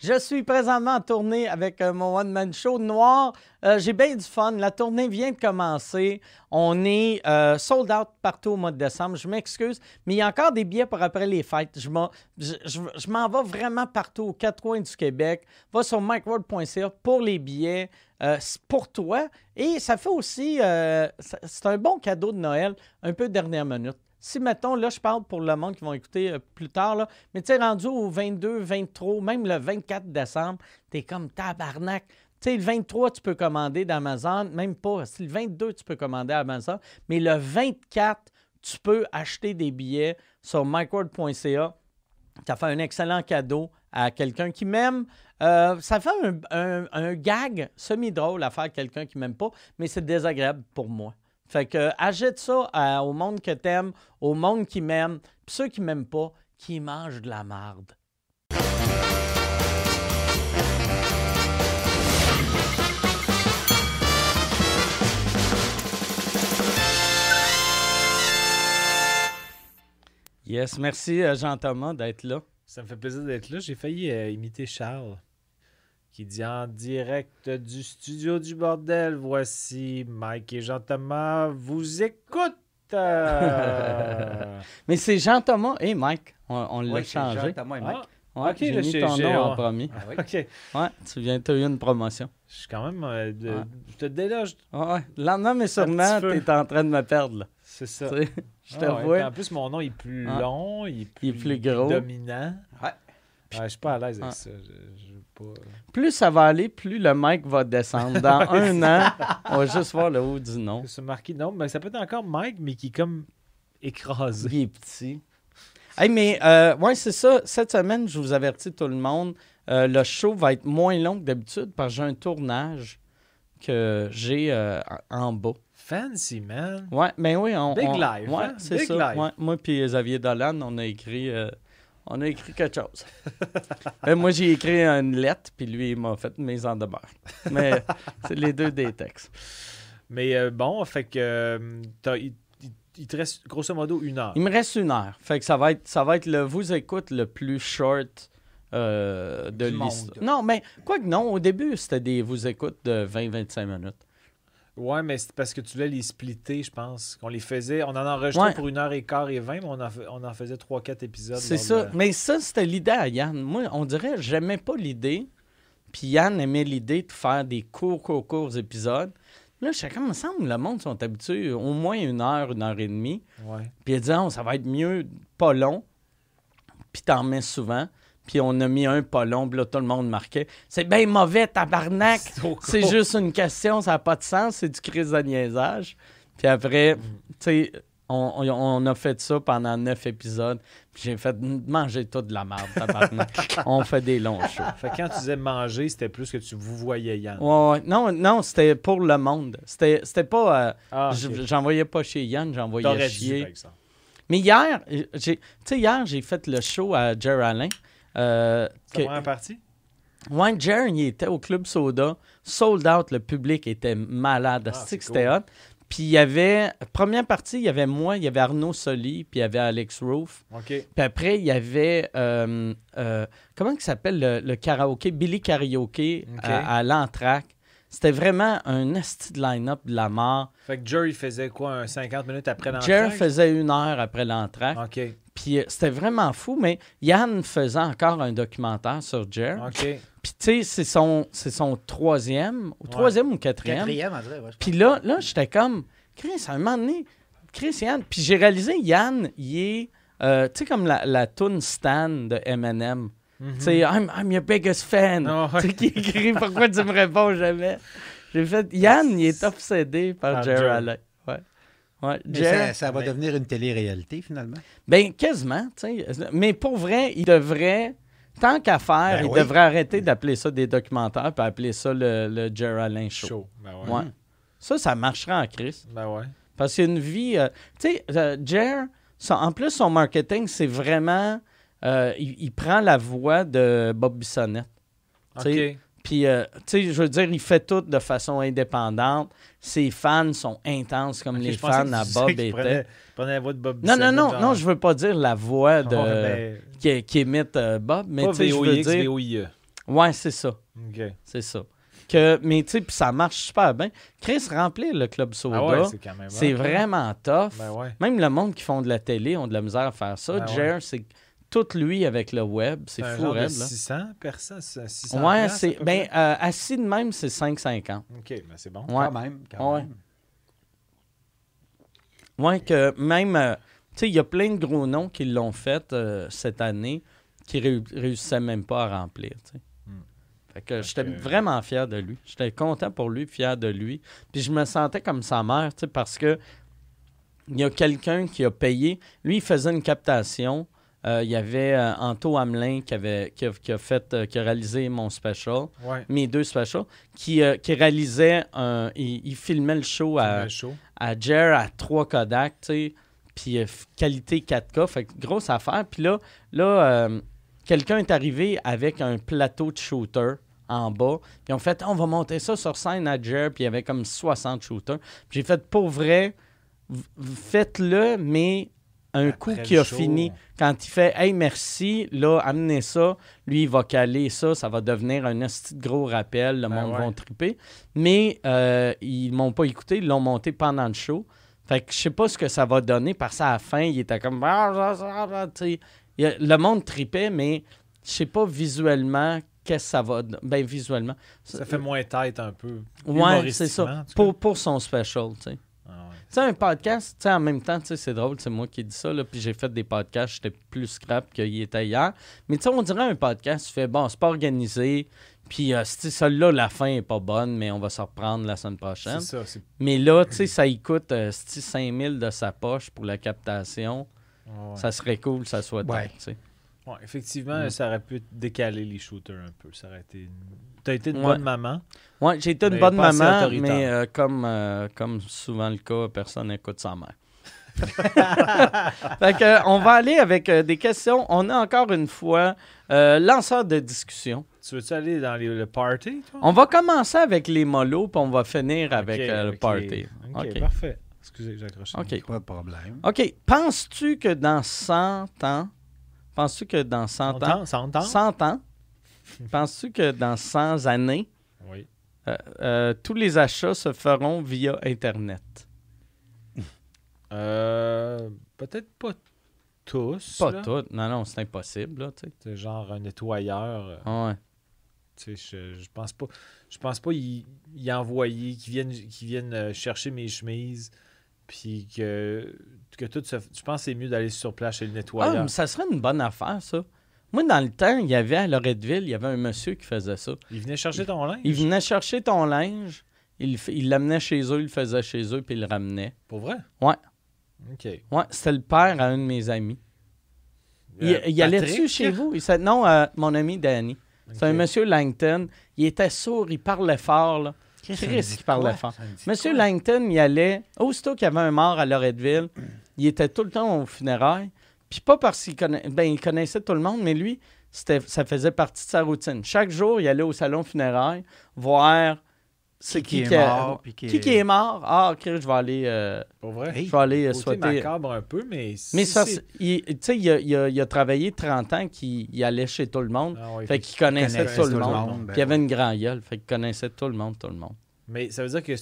Je suis présentement en tournée avec euh, mon one-man show noir. Euh, J'ai bien du fun. La tournée vient de commencer. On est euh, sold out partout au mois de décembre. Je m'excuse, mais il y a encore des billets pour après les fêtes. Je m'en vais vraiment partout aux quatre coins du Québec. Va sur micworld.ca pour les billets. Pour toi. Et ça fait aussi, c'est un bon cadeau de Noël, un peu dernière minute. Si, mettons, là, je parle pour le monde qui vont écouter euh, plus tard, là, mais tu sais, rendu au 22, 23, même le 24 décembre, t'es comme tabarnak. Tu sais, le 23, tu peux commander d'Amazon, même pas. Si le 22, tu peux commander à Amazon, mais le 24, tu peux acheter des billets sur micworld.ca. Ça fait un excellent cadeau à quelqu'un qui m'aime. Euh, ça fait un, gag semi-drôle à faire quelqu'un qui m'aime pas, mais c'est désagréable pour moi. Fait que agite ça à- au monde que t'aimes, au monde qui m'aime, puis ceux qui m'aiment pas, qui mangent de la marde. Yes, merci euh, Jean-Thomas d'être là. Ça me fait plaisir d'être là. J'ai failli euh, imiter Charles qui dit en direct du studio du bordel. Voici Mike et Jean-Thomas vous écoutent. Euh, Mais c'est Jean-Thomas et Mike. On, on l'a Oui, changé. Jean-Thomas et Mike. ah, Ouais, Ok, j'ai mis ton nom en premier. Ah oui. Ouais, tu viens, tu as eu une promotion. Je suis quand même. euh, de- Ouais. Je te déloge. Ouais, ouais. Lentement, mais sûrement, tu es en train de me perdre. Là. C'est ça. Tu sais, Je te Ah ouais, vois. puis En plus, mon nom est plus Ah. long, il est plus, Il est plus gros. dominant. Ouais. Ouais, je suis pas à l'aise avec Ah. ça. Je, je veux pas. Plus ça va aller, plus le mic va descendre. Dans un an, on va juste voir le haut du nom. C'est marqué. Non, mais ça peut être encore Mike, mais qui est comme écrasé. Il est petit. Hey, mais euh, ouais, c'est ça. Cette semaine, je vous avertis tout le monde, euh, le show va être moins long que d'habitude parce que j'ai un tournage que j'ai euh, en bas. Fancy, man. Ouais, mais oui, on. Big on- Ouais, hein? c'est ça. Ouais, moi puis Xavier Dolan, on a écrit. On a écrit quelque chose. Euh, moi, j'ai écrit une lettre, puis lui, il m'a fait une mise en demeure. Mais c'est les deux des textes. Mais euh, bon, fait que euh, il, il- il te reste grosso modo une heure. Il me reste une heure. Fait que ça va être, ça va être le vous écoute le plus short euh, de l'histoire. Non, mais quoi que non, au début, c'était des vous écoute de 20-25 minutes. Ouais, mais c'est parce que tu voulais les splitter, je pense. Qu'on les faisait. On en enregistrait Ouais. pour une heure et quart et vingt, mais on en, fa- on en faisait trois, quatre épisodes. C'est ça. Mais ça, c'était l'idée à Yann. Moi, on dirait, j'aimais pas l'idée. Puis Yann aimait l'idée de faire des courts, courts, courts épisodes. Là, je sais comme, me semble, le monde sont habitués au moins une heure, une heure et demie. Ouais. Puis il dit, Ah, ça va être mieux, pas long. Puis t'en mets souvent. Puis on a mis un pas long, là, tout le monde marquait. C'est bien mauvais, tabarnak. C'est juste une question, ça n'a pas de sens, c'est du crise de niaisage. Puis après, Mm. tu sais, on, on- on a fait ça pendant neuf épisodes. Puis j'ai fait manger tout de la merde, tabarnak. on fait des longs shows. Fait que quand tu disais manger, c'était plus que tu vous voyais Yann. Ouais, ouais. Non, non, c'était pour le monde. C'était c'était pas. euh, Ah. J'envoyais pas chez Yann, j'envoyais T'aurais dû, par. Mais hier, j'ai, tu sais, hier, j'ai fait le show à Jer Alain. Euh, que- première partie? ouais, il était au Club Soda, sold out, le public était malade. Ah, c'était hot. Puis il y avait, première partie, il y avait moi, il y avait Arnaud Soli, puis il y avait Alex Roof. OK. Puis après, il y avait, euh, euh, comment il s'appelle le, le karaoké? Billy Karaoke Ok. à, à l'entraque. C'était vraiment un esti de line-up de la mort. Fait que Jerry faisait quoi, un 50 minutes après l'entrée? Jer faisait une heure après l'entraque. OK. Puis euh, c'était vraiment fou, mais Yann faisait encore un documentaire sur Jer. OK. Puis tu sais, c'est son, c'est son troisième, ou troisième ou quatrième. Quatrième, dirait. ouais, Puis là, là j'étais comme, Chris, à un moment donné, Chris, Yann. Puis j'ai réalisé, Yann, il est, euh, tu sais, comme la, la tune Stan de Eminem. Mhm. Tu sais, I'm, I'm your biggest fan. Ah ouais. Tu sais, qui écrit Pourquoi tu me réponds jamais? J'ai fait, Yann, il est obsédé par Jer Jer. Ouais. Ça, ça va mais- devenir une télé-réalité, finalement. Ben, quasiment, tu sais. Mais pour vrai, il devrait, tant qu'à faire, Ben il oui. devrait arrêter d'appeler ça des documentaires puis appeler ça le, le Jer Alain Show. Chaud. Ben ouais. Ouais. Ça, ça marcherait en crise. Ben ouais. Parce qu'il y a une vie. euh, tu sais, euh, Jer, son- en plus, son marketing, c'est vraiment. euh, il, il prend la voix de Bob Bissonnette. Tu sais, OK. Puis, euh, tu sais, je veux dire, il fait tout de façon indépendante. Ses fans sont intenses comme les fans à Bob. Prenait, prenait la voix de Bob Non, non, non, genre. non, je veux pas dire la voix de, Ouais, qui, qui imite euh, Bob, mais tu sais, je veux dire. VOIE. Ouais, c'est ça. OK. C'est ça. Que, mais tu sais, puis ça marche super bien. Chris remplit le club soda. Ah ouais, c'est quand même. c'est vraiment tough. Ben ouais. Même le monde qui font de la télé ont de la misère à faire ça. Ben Jer, c'est tout lui avec le web. C'est un fou, genre de raide, là. 600 personnes, 600 Ouais, c'est. Ben, euh, assis de même, c'est 5,50. OK, ben c'est bon. Ouais. Quand même. Quand Ouais. même. Ouais, que même. euh, tu sais, il y a plein de gros noms qui l'ont fait euh, cette année qui ré- réussissaient même pas à remplir. tu sais. Hmm. Fait que j'étais que- vraiment fier de lui. J'étais content pour lui, fier de lui. Puis je me sentais comme sa mère, tu sais, parce que il y a quelqu'un qui a payé. Lui, il faisait une captation. Euh, il y avait euh, Anto Hamelin qui, avait, qui, a, qui a fait, euh, qui a réalisé mon special, Ouais. mes deux specials, qui, qui réalisait un. Il, il filmait le show à, chaud. à Jer à 3 Kodak, tu sais, puis qualité 4K, fait que grosse affaire. Puis là, là quelqu'un est arrivé avec un plateau de shooter en bas, puis on fait, on va monter ça sur scène à Jer, puis il y avait comme 60 shooters. Puis j'ai fait, pour vrai, faites-le, mais un Après coup qui a show. fini, quand il fait Hey, merci, là, amenez ça, lui, il va caler ça, ça va devenir un gros rappel, le Ben monde ouais. va triper. Mais euh, ils m'ont pas écouté, ils l'ont monté pendant le show. Fait que je sais pas ce que ça va donner, parce qu'à la fin, il était comme. Ah, Le monde tripait, mais je sais pas visuellement qu'est-ce que ça va. Ben, visuellement. Ça fait moins tête un peu. Ouais, c'est ça. Pour, pour son special, tu sais. Sais, un podcast, tu sais, en même temps, tu sais, c'est drôle, c'est moi qui dis ça, là, puis j'ai fait des podcasts, j'étais plus scrap qu'il était hier. Mais tu sais, on dirait un podcast, tu fais, bon, c'est pas organisé, puis euh, celle-là, la fin est pas bonne, mais on va se reprendre la semaine prochaine. C'est ça. c'est- Mais là, tu sais, ça y coûte euh, 5000 de sa poche pour la captation. ouais. Ça serait cool que ça soit Ouais. tête, tu sais. Ouais, effectivement, Mm. ça aurait pu décaler les shooters un peu. Ça aurait été. une- T'as été une Ouais. bonne maman. Ouais, j'ai été une Mais bonne maman, mais euh, comme, euh, comme souvent le cas, personne n'écoute sa mère. fait que, euh, on va aller avec euh, des questions. On a encore une fois euh, lanceur de discussion. Tu veux-tu aller dans les- le party, toi? On va commencer avec les mollos, puis on va finir avec le party. Ok, OK. parfait. Excusez, j'ai accroché. OK. Pas de problème. OK. Penses-tu que dans 100 ans, penses-tu que dans 100 On ans, tente, ça entend? 100 ans, penses-tu que dans 100 années, Oui. euh, euh, tous les achats se feront via Internet? Euh, Peut-être pas tous. Pas là. toutes. Non, non, c'est impossible, là. C'est genre un nettoyeur. euh, Ah ouais. je, je pense pas. Je pense pas y, y envoyer, qu'ils viennent, qu'ils viennent euh, chercher mes chemises. Puis que, que tout se. Je pense que c'est mieux d'aller sur place chez le Ah, nettoyeur. mais ça serait une bonne affaire, ça. Moi, dans le temps, il y avait à Loretteville, il y avait un monsieur qui faisait ça. Il venait chercher ton linge? Il venait chercher ton linge, il l'amenait chez eux, il le faisait chez eux, puis il le ramenait. Pour vrai? Ouais. OK. Ouais, c'était le père à un de mes amis. Il, Euh, il allait Patrick? dessus chez vous? Il non, euh, mon ami Danny. C'est un monsieur Langton. Il était sourd, il parlait fort, là. Chris qui parlait fort. Monsieur Langton, il allait, aussitôt qu'il y avait un mort à Loretteville, il était tout le temps au funérailles. Puis pas parce qu'il connaissait, ben, il connaissait tout le monde, mais lui, c'était, ça faisait partie de sa routine. Chaque jour, il allait au salon funéraire voir c'est Qui, qui, qui est mort. qui qui est mort. Ah, ok, je vais aller, euh, Pour vrai? Hey, je vais aller euh, Côté souhaiter. macabre un peu, mais. Mais ça, c'est- c'est- il- tu sais, il, a- il a- il a travaillé 30 ans qu'il il allait chez tout le monde. Ah ouais, fait qu'il connaissait connaissait tout le tout le monde. ben Puis il avait ouais. une grande gueule. Fait qu'il connaissait tout le monde, tout le monde. Mais ça veut dire que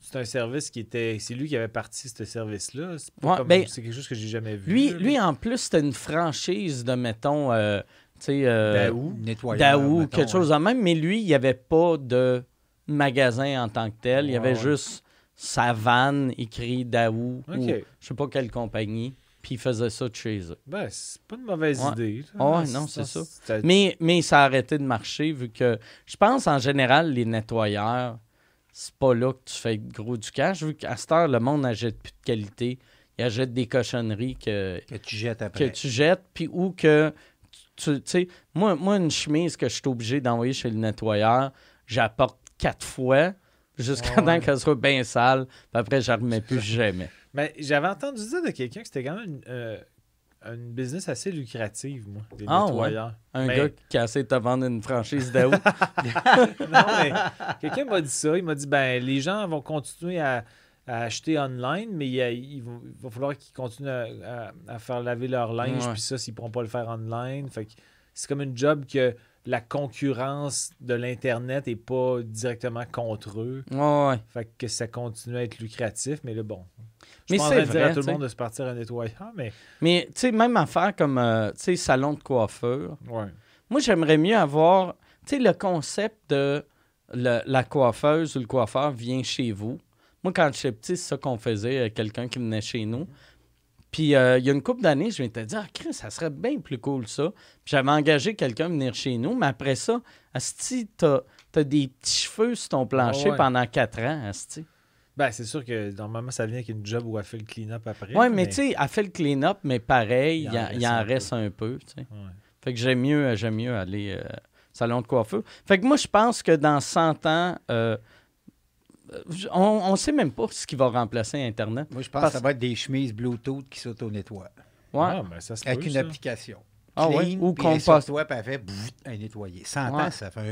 c'est un service qui était. C'est lui qui avait parti ce service-là. C'est pas Ouais, comme- ben, c'est quelque chose que j'ai jamais vu. Lui, là. lui en plus, c'était une franchise de, mettons, euh, tu sais, euh, Daou. Nettoyeur. Daou, mettons, quelque chose de même. Mais lui, il n'y avait pas de magasin en tant que tel. Il y Ouais, avait ouais. juste sa vanne écrit Daou Ok. ou je sais pas quelle compagnie. Puis il faisait ça de chez eux. Ben, c'est pas une mauvaise Ouais. idée. Ah non, c'est ça. c'est- Mais, mais ça a arrêté de marcher vu que je pense en général, les nettoyeurs, c'est pas là que tu fais gros du cash. Vu qu'à cette heure, le monde n'achète plus de qualité. Il achète des cochonneries que, Que tu jettes que après. tu jettes, puis ou que tu sais, moi, moi, une chemise que je suis obligé d'envoyer chez le nettoyeur, j'apporte quatre fois jusqu'à Ouais. temps qu'elle soit bien sale, puis après, je la remets plus jamais. Mais j'avais entendu dire de quelqu'un que c'était quand même une, euh, une business assez lucrative, moi, des Ah, ouais? nettoyeurs. Un Mais- gars qui a essayé de te vendre une franchise d'AO. non, mais quelqu'un m'a dit ça. Il m'a dit ben les gens vont continuer à, à acheter online, mais il, va, il va falloir qu'ils continuent à, à- à faire laver leur linge. Ouais. Puis ça, s'ils ne pourront pas le faire online. Fait que c'est comme une job que la concurrence de l'Internet n'est pas directement contre eux. Ouais, ouais. Fait que ça continue à être lucratif, mais là, bon. Je Mais c'est dire à tout le monde de se partir un nettoyant, mais Mais, tu sais, même affaire comme, euh, tu sais, salon de coiffeur. ouais. Moi, j'aimerais mieux avoir, tu sais, le concept de le- la coiffeuse ou le coiffeur vient chez vous. Moi, quand j'étais petit, c'est ça qu'on faisait, euh, quelqu'un qui venait chez nous. Puis, euh, il y a une couple d'années, je m'étais dit, ah, Chris, ça serait bien plus cool, ça. Puis, j'avais engagé quelqu'un à venir chez nous, mais après ça, Asti, t'as as des petits cheveux sur ton plancher Ah ouais. pendant quatre ans, Asti. Ben, c'est sûr que normalement, ça vient avec une job où elle fait le clean-up après. Ouais, mais, tu sais, elle fait le clean-up, mais pareil, il y en, il en reste un peu, tu sais. Ouais. Fait que j'aime mieux, mieux aller euh, salon de coiffeur. Fait que moi, je pense que dans 100 ans, euh, on ne sait même pas ce qui va remplacer Internet. Moi, je pense Parce- que ça va être des chemises Bluetooth qui s'auto-nettoient. Ouais. Ah, ben, ça se Avec peut, une ça. application. Ah ouais, Clean, ou qu'on passe- toi, puis elle fait un nettoyé. 100 Ouais. ans, ça fait un-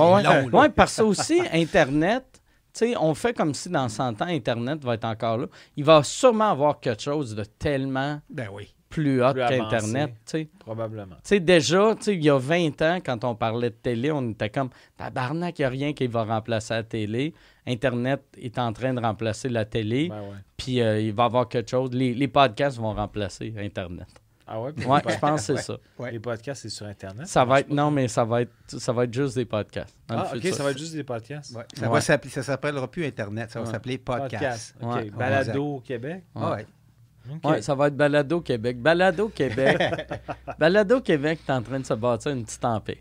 Ouais, ouais. long. Ouais, parce que aussi, Internet, tu sais, on fait comme si dans 100 ans, Internet va être encore là. Il va sûrement avoir quelque chose de tellement Ben oui. Plus hot Plus qu'Internet, avancé. tu sais. Probablement. Tu sais, déjà, tu sais, il y a 20 ans, quand on parlait de télé, on était comme tabarnak, il n'y a rien qui va remplacer la télé. Internet est en train de remplacer la télé, Ben, ouais. puis euh, il va y avoir quelque chose. Les, les podcasts vont remplacer Internet. Ah ouais? Ouais, je pense que c'est Ouais. ça. Ouais. Les podcasts, c'est sur Internet. Ça va être, non, mais ça va être, ça va être juste des podcasts. Ah, ok, futur. ça va être juste des podcasts. Ouais. Ça Ouais. va s'appeler- ça s'appellera plus Internet, ça va s'appeler podcast. Ok. Ouais. Balado au Québec. Ouais. Ah ouais. Ça va être Balado Québec. Balado Québec. Balado Québec est en train de se bâtir une petite empire.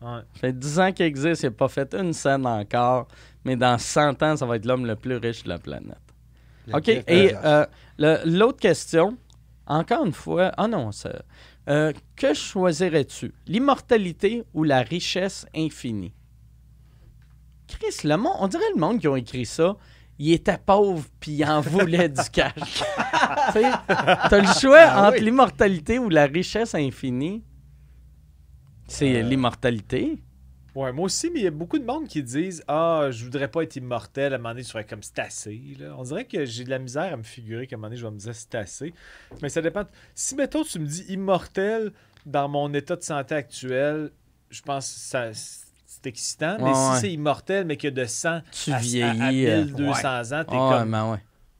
Ouais. Ça fait 10 ans qu'il existe, il n'a pas fait une scène encore, mais dans 100 ans, ça va être l'homme le plus riche de la planète. Le OK, et euh, l'autre question, encore une fois, ah non, ça, euh, que choisirais-tu, l'immortalité ou la richesse infinie? Chris, le monde, on dirait le monde qui a écrit ça, il était pauvre puis il en voulait du cash. Tu T'as le choix Ah entre oui. l'immortalité ou la richesse infinie. C'est Euh, l'immortalité. Ouais, moi aussi, mais il y a beaucoup de monde qui disent Ah, je voudrais pas être immortel. À un moment donné, je serais comme c'est assez. Là. On dirait que j'ai de la misère à me figurer qu'à un moment donné, je vais me dire c'est assez. Mais ça dépend. Si, mettons, tu me dis immortel dans mon état de santé actuel, je pense que ça, c'est excitant. mais si c'est immortel, mais que de 100 Tu à, à- à vieillis. euh, 1200 ans, t'es comme ben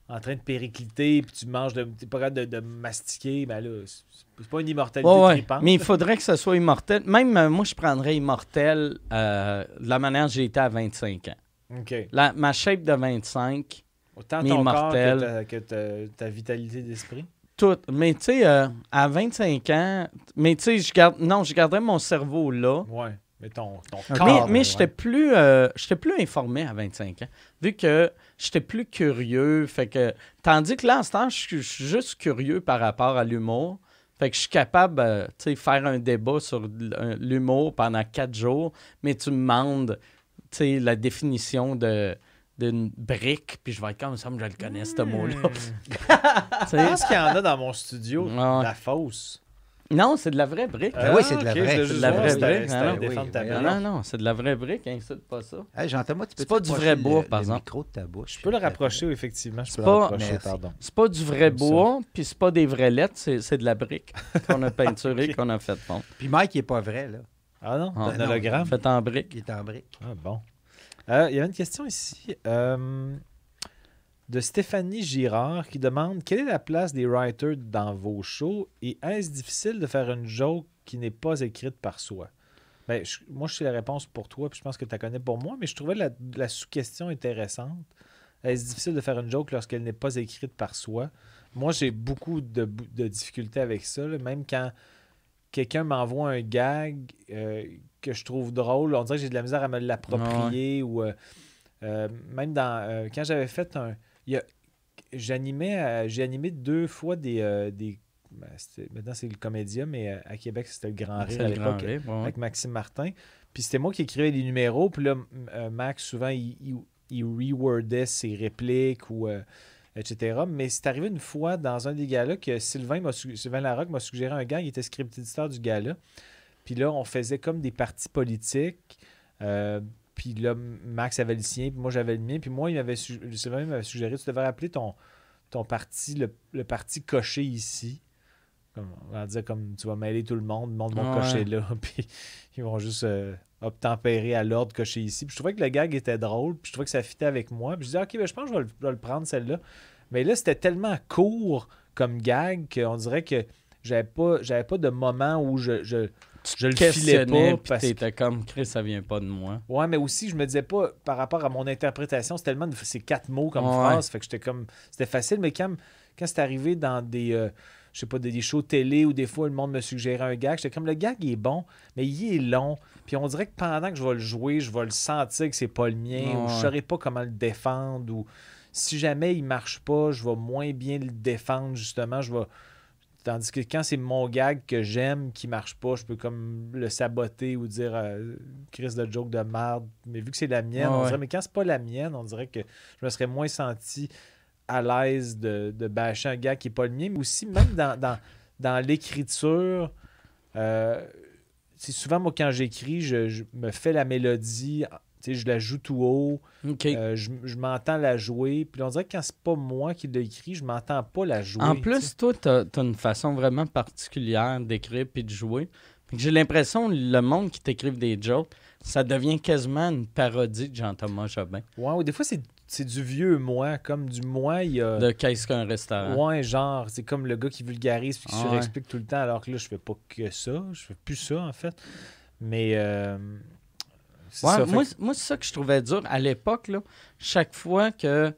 en train de péricliter, puis tu manges, de, t'es pas capable de, de mastiquer, ben là, c'est pas une immortalité Ouais, ouais. Mais il faudrait que ce soit immortel. Même euh, moi, je prendrais immortel euh, de la manière que j'ai été à 25 ans. OK. La- ma shape de 25, Autant Mais ton corps immortel. que ta, que ta- ta vitalité d'esprit. tout. Mais tu sais, euh, à 25 ans, mais tu sais, je garde, non, je garderais mon cerveau là. Ouais. Mais ton, ton corps. mais mais ouais. j'étais plus, euh, plus informé à 25 ans, vu que j'étais plus curieux. Fait que, tandis que là, en ce temps, je suis juste curieux par rapport à l'humour. Fait que je suis capable, euh, tu sais, faire un débat sur l'humour pendant quatre jours, mais tu me demandes, la définition de d'une brique, puis je vais être comme ça, je le connais, ce mot-là. Hmm. Tu Je sais. pense qu'il y en a dans mon studio. La fausse. Non, c'est de la vraie brique. Ah oui, c'est de la vraie. C'est de la vraie brique, non? Oui, oui, Non, c'est de la vraie brique, insulte pas ça. Hey, Jean-Thomas, tu peux C'est pas du vrai bois, par exemple. Le micro de ta bouche. Je peux le rapprocher, effectivement. Je peux le pas- rapprocher, Merci. pardon. C'est pas du vrai bois, puis c'est pas des vraies lettres, c'est de la brique qu'on a peinturée, qu'on a fait fondre. Puis Mike, il est pas vrai, là. Ah non, Ah, un hologramme? Fait en brique. Il est en brique. Ah bon. Euh, Il y avait une question ici euh, de Stéphanie Girard qui demande quelle est la place des writers dans vos shows et est-ce difficile de faire une joke qui n'est pas écrite par soi? Ben, je- moi, je sais la réponse pour toi, puis je pense que tu la connais pour moi, mais je trouvais la, la sous-question intéressante. Est-ce difficile de faire une joke lorsqu'elle n'est pas écrite par soi? Moi, j'ai beaucoup de, de difficultés avec ça, là, même quand quelqu'un m'envoie un gag euh, que je trouve drôle, on dirait que j'ai de la misère à me l'approprier ou euh, euh, même dans quand j'avais fait un j'animais euh, j'ai animé deux fois des, euh, des ben, maintenant c'est le comédien mais euh, à Québec c'était le Grand Rire à l'époque ouais, avec Maxime Martin. Puis c'était moi qui écrivais les numéros. Puis là, Max, souvent, il, il, il rewordait ses répliques ou euh, etc. Mais c'est arrivé une fois dans un des galas que Sylvain, Sylvain Larocque m'a suggéré un gars, il était script éditeur du gala. Puis là, on faisait comme des partis politiques. Euh, puis là, Max avait le sien, puis moi j'avais le mien. Puis moi, il m'avait su- suggéré, tu devrais appeler ton, ton parti le, le parti coché ici. comme, on va dire comme tu vas mêler tout le monde, le monde va cocher là, puis ils vont juste euh, obtempérer à l'ordre, cocher ici. Puis je trouvais que le gag était drôle, puis je trouvais que ça fitait avec moi. Puis je disais, ok, ben, je pense que je vais le, je vais le prendre celle-là. Mais là, c'était tellement court comme gag qu'on dirait que j'avais pas, j'avais pas de moment où je, je, je le filais pas. Parce que t'étais comme, Chris, ça vient pas de moi. Ouais, mais aussi, je me disais pas, par rapport à mon interprétation, c'est tellement de ces quatre mots comme Ouais. phrase, fait que j'étais comme, c'était facile, mais quand, quand c'est arrivé dans des, euh, je sais pas, des, des shows télé où des fois le monde me suggérait un gag, j'étais comme, le gag il est bon, mais il est long, puis on dirait que pendant que je vais le jouer, je vais le sentir que c'est pas le mien, ou je saurais pas comment le défendre, ou si jamais il marche pas, je vais moins bien le défendre, justement, je vais... Tandis que quand c'est mon gag que j'aime qui marche pas, je peux comme le saboter ou dire euh, Chris de joke de merde. Mais vu que c'est la mienne, Ouais, on dirait, mais quand c'est pas la mienne, on dirait que je me serais moins senti à l'aise de, de bâcher un gag qui est pas le mien. Mais aussi, même dans, dans, dans l'écriture, euh, c'est souvent moi quand j'écris, je, je me fais la mélodie, tu je la joue tout haut. Euh, je je m'entends la jouer. Puis on dirait que quand c'est pas moi qui l'ai écrit, je m'entends pas la jouer. En tu plus, toi, t'as as une façon vraiment particulière d'écrire puis de jouer. J'ai l'impression que le monde qui t'écrive des jokes, ça devient quasiment une parodie de Jean-Thomas Jobin. Ouais, ou des fois, c'est, c'est du vieux moi, comme du moi, il y a. De Qu'est-ce qu'un restaurant? Ouais, genre, c'est comme le gars qui vulgarise puis qui Ah surexplique tout le temps, alors que là, je fais pas que ça. Je fais plus ça, en fait. Mais. euh, Ouais, ça, fait moi, que- moi c'est ça que je trouvais dur. À l'époque, chaque fois que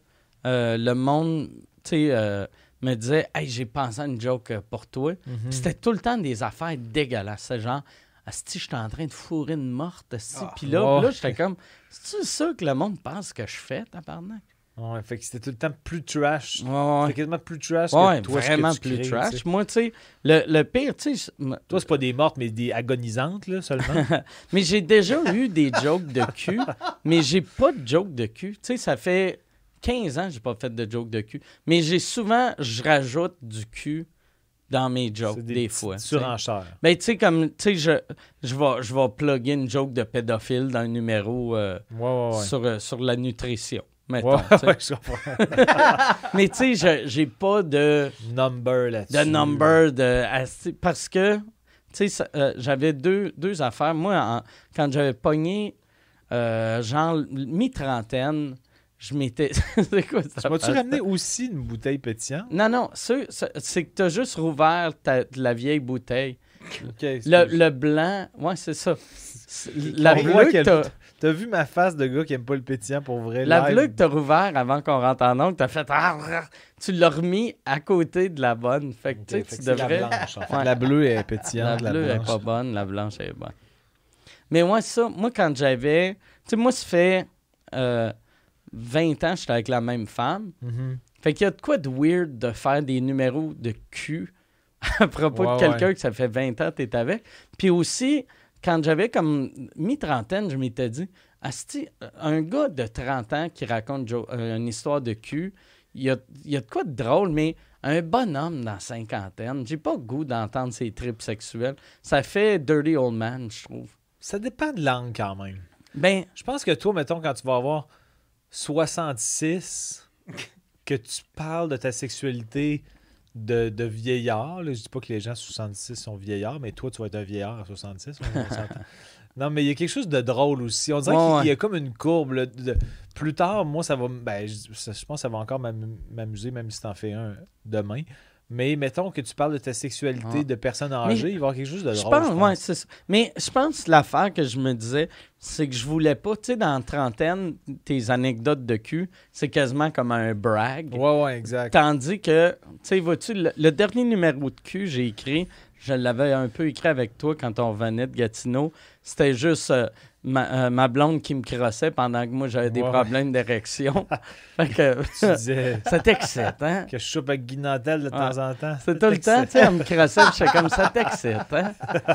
euh, le monde euh, me disait Hey, j'ai pensé à une joke euh, pour toi, Mhm. Puis c'était tout le temps des affaires dégueulasses. C'est genre, Asti, je suis en train de fourrer une morte. Ah, Puis là, là j'étais comme, c'est ça que le monde pense que je fais, tabarnak? Ouais, fait que c'était tout le temps plus trash. Ouais. C'était quasiment plus trash Ouais, que toi, ce que vraiment tu plus crées, trash. Moi, tu sais, le, le pire, tu sais, Toi, c'est pas des mortes, mais des agonisantes, là, seulement. mais j'ai déjà eu des jokes de cul, mais j'ai pas de jokes de cul. Tu sais, ça fait 15 ans que j'ai pas fait de jokes de cul. Mais j'ai souvent, je rajoute du cul dans mes jokes, des, petites fois. Surenchères. Ben, tu sais, comme, tu sais, je, je vais, je vais plugger une joke de pédophile dans un numéro euh, Ouais, ouais, ouais. sur, euh, sur la nutrition, mettons. Ouais. Mais tu sais, je- j'ai pas de, Number là-dessus. de number de, parce que, tu sais, euh, j'avais deux, deux affaires. Moi, en- quand j'avais pogné, euh, genre, mi-trentaine, je m'étais... c'est quoi ça? Tu m'as-tu ramené aussi une bouteille pétillante? Non, non, c'est c'est que t'as juste rouvert ta- la vieille bouteille. Le, le blanc, ouais, c'est ça. La bleue que t'as... T'as vu ma face de gars qui aime pas le pétillant pour vrai? La live? bleue que t'as rouvert avant qu'on rentre en ongle, t'as fait. Tu l'as remis à côté de la bonne. Fait que tu fait devrais. la blanche. en fait. Ouais. La bleue est La pétillante, la, bleue est blanche. pas bonne, la blanche est bonne. Mais moi, ça, moi, quand j'avais. Tu sais, moi, ça fait euh, 20 ans que j'étais avec la même femme. Mhm. Fait qu'il y a de quoi de weird de faire des numéros de cul à propos Ouais, de quelqu'un ouais. que ça fait 20 ans que t'es avec. Puis aussi, quand j'avais comme mi-trentaine, je m'étais dit, Asti, un gars de 30 ans qui raconte jo- euh, une histoire de cul, il y a, il y a de quoi de drôle, mais un bonhomme dans la cinquantaine, j'ai pas le goût d'entendre ses tripes sexuelles. Ça fait dirty old man, je trouve. Ça dépend de l'angle quand même. Ben, Je pense que toi, mettons, quand tu vas avoir 66, que tu parles de ta sexualité de, de vieillard, là, je dis pas que les gens à 66 sont vieillards, mais toi, tu vas être un vieillard à 66. on- on s'entend. non, mais il y a quelque chose de drôle aussi. On dirait qu'il ouais. y a comme une courbe. là, de- plus tard, moi, ça va. Ben, je, je pense que ça va encore m'am- m'amuser, même si t'en fais un demain. Mais mettons que tu parles de ta sexualité Ouais. de personnes Mais âgées, il va y avoir quelque chose de Je drôle. pense, je ouais, c'est ça. Mais je pense que l'affaire que je me disais, c'est que je voulais pas, tu sais, dans la trentaine, tes anecdotes de cul, c'est quasiment comme un brag. Ouais, ouais, exact. Tandis que, tu sais, vois-tu, le, le dernier numéro de cul, j'ai écrit, je l'avais un peu écrit avec toi quand on revenait de Gatineau. C'était juste euh, ma, euh, ma blonde qui me crossait pendant que moi j'avais des Ouais. problèmes d'érection. fait que Tu disais ça t'excite, hein? que je chope avec Guy Nantel de temps en temps. C'est tout le temps, tu sais, elle me crossait, puis j'étais comme ça t'excite, hein?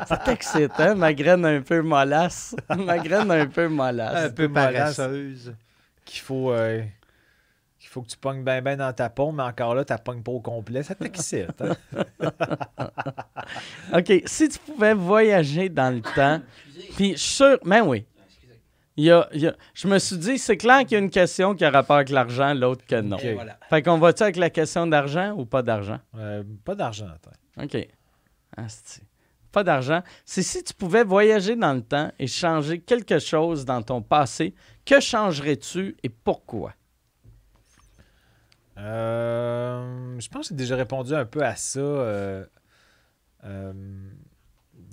Ça t'excite, hein? Ma graine un peu mollasse. Ma graine un peu mollasse. Un peu paresseuse. qu'il faut euh, faut que tu pognes bien ben dans ta pompe, mais encore là, tu pognes pas au complet. Ça t'excite. hein? OK, si tu pouvais voyager dans le temps, puis je suis sûr, mais oui. Il y a, il y a- je me suis dit, c'est clair qu'il y a une question qui a rapport avec l'argent, l'autre que non. Voilà. Fait qu'on va-tu avec la question d'argent ou pas d'argent? Euh, pas d'argent, attends. OK. Asti. Pas d'argent. C'est si tu pouvais voyager dans le temps et changer quelque chose dans ton passé, que changerais-tu et pourquoi? Euh, je pense que j'ai déjà répondu un peu à ça euh, euh,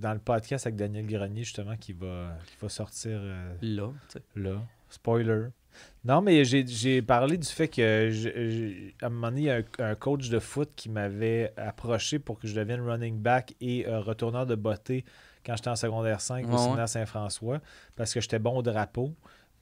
dans le podcast avec Daniel Grenier, justement, qui va, qui va sortir Là, là. Spoiler. Non, mais j'ai- parlé du fait que, je- je- à un moment donné, il y a un, un coach de foot qui m'avait approché pour que je devienne running back et retourneur de beauté quand j'étais en secondaire 5 Ouais, au ouais. Saint-François parce que j'étais bon au drapeau.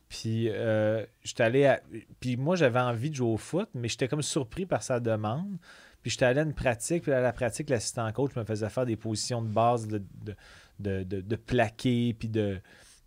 Puis euh, j'étais allé à- Puis moi, j'avais envie de jouer au foot, mais j'étais comme surpris par sa demande. Puis j'étais allé à une pratique, puis à la pratique, l'assistant coach me faisait faire des positions de base de, de, de, de- de plaquer, puis de,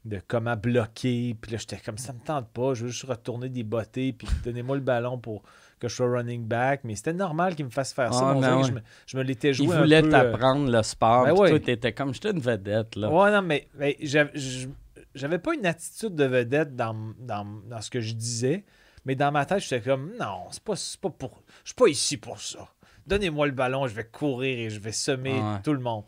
de comment bloquer. Puis là, j'étais comme ça me tente pas, je veux juste retourner des bottées, puis donnez-moi le ballon pour que je sois running back. Mais c'était normal qu'il me fasse faire ça. Ah, ouais. je me, je me l'étais Il joué un voulait euh, t'apprendre le sport. Ben puis ouais. Toi, t'étais comme, j'étais une vedette, là. Ouais, non, mais, mais je- j'avais pas une attitude de vedette dans, dans, dans ce que je disais, mais dans ma tête, j'étais comme non, c'est pas, c'est pas pour. Je suis pas ici pour ça. Donnez-moi le ballon, je vais courir et je vais semer Ouais. tout le monde.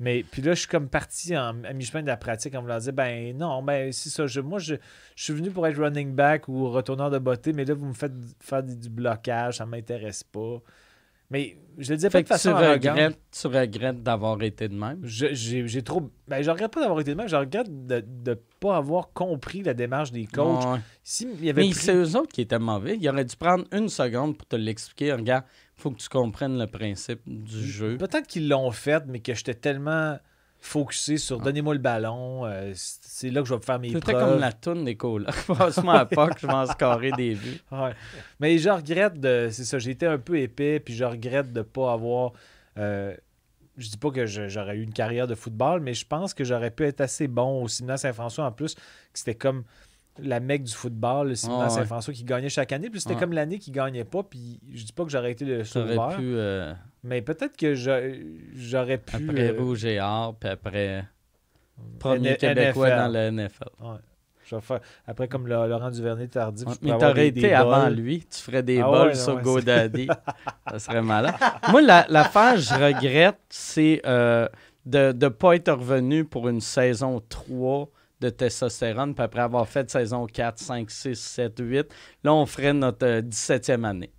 Mais puis là, je suis comme parti en, à mi-chemin de la pratique en voulant dire ben non, ben c'est ça. Je, moi, je, je suis venu pour être running back ou retourneur de beauté, mais là, vous me faites faire du, du blocage, ça m'intéresse pas. Mais je le disais pas de tu façon arrogante. regrettes, tu regrettes d'avoir été de même? Je- J'ai trop. Ben, je regrette pas d'avoir été de même, je regrette de ne pas avoir compris la démarche des coachs. Ouais. Si il y avait Mais pris- c'est eux autres qui étaient mauvais. Ils auraient dû prendre une seconde pour te l'expliquer. Regarde, il faut que tu comprennes le principe du jeu. Peut-être qu'ils l'ont fait, mais que j'étais tellement focusé sur donnez-moi le ballon, euh, c'est là que je vais faire mes C'était preuves. comme la toune des colas. Passe-moi à POC, je vais en scorer des vues. Ouais. Mais je regrette de. C'est ça, j'ai été un peu épais, puis je regrette de pas avoir. euh, je dis pas que je- j'aurais eu une carrière de football, mais je pense que j'aurais pu être assez bon au Séminaire Saint-François en plus, que c'était comme la mecque du football, le Séminaire Ah. Saint-François qui gagnait chaque année, puis c'était Ouais. comme l'année qui gagnait pas, puis je dis pas que j'aurais été le sauveur, pu, euh, mais peut-être que j'a- j'aurais pu. après euh, Rouge et Or, puis après premier N- Québécois NFL. dans le NFL. Ouais. Je vais faire- Après, comme le- Laurent Duvernay tardif, Ouais, mais t'aurais été des avant lui. Tu ferais des Ah bols ouais, sur GoDaddy. ça serait malade. Moi, la- l'affaire, je regrette, c'est euh, de ne pas être revenu pour une saison 3 de testostérone, puis après avoir fait saison 4, 5, 6, 7, 8, là, on ferait notre euh, 17e année.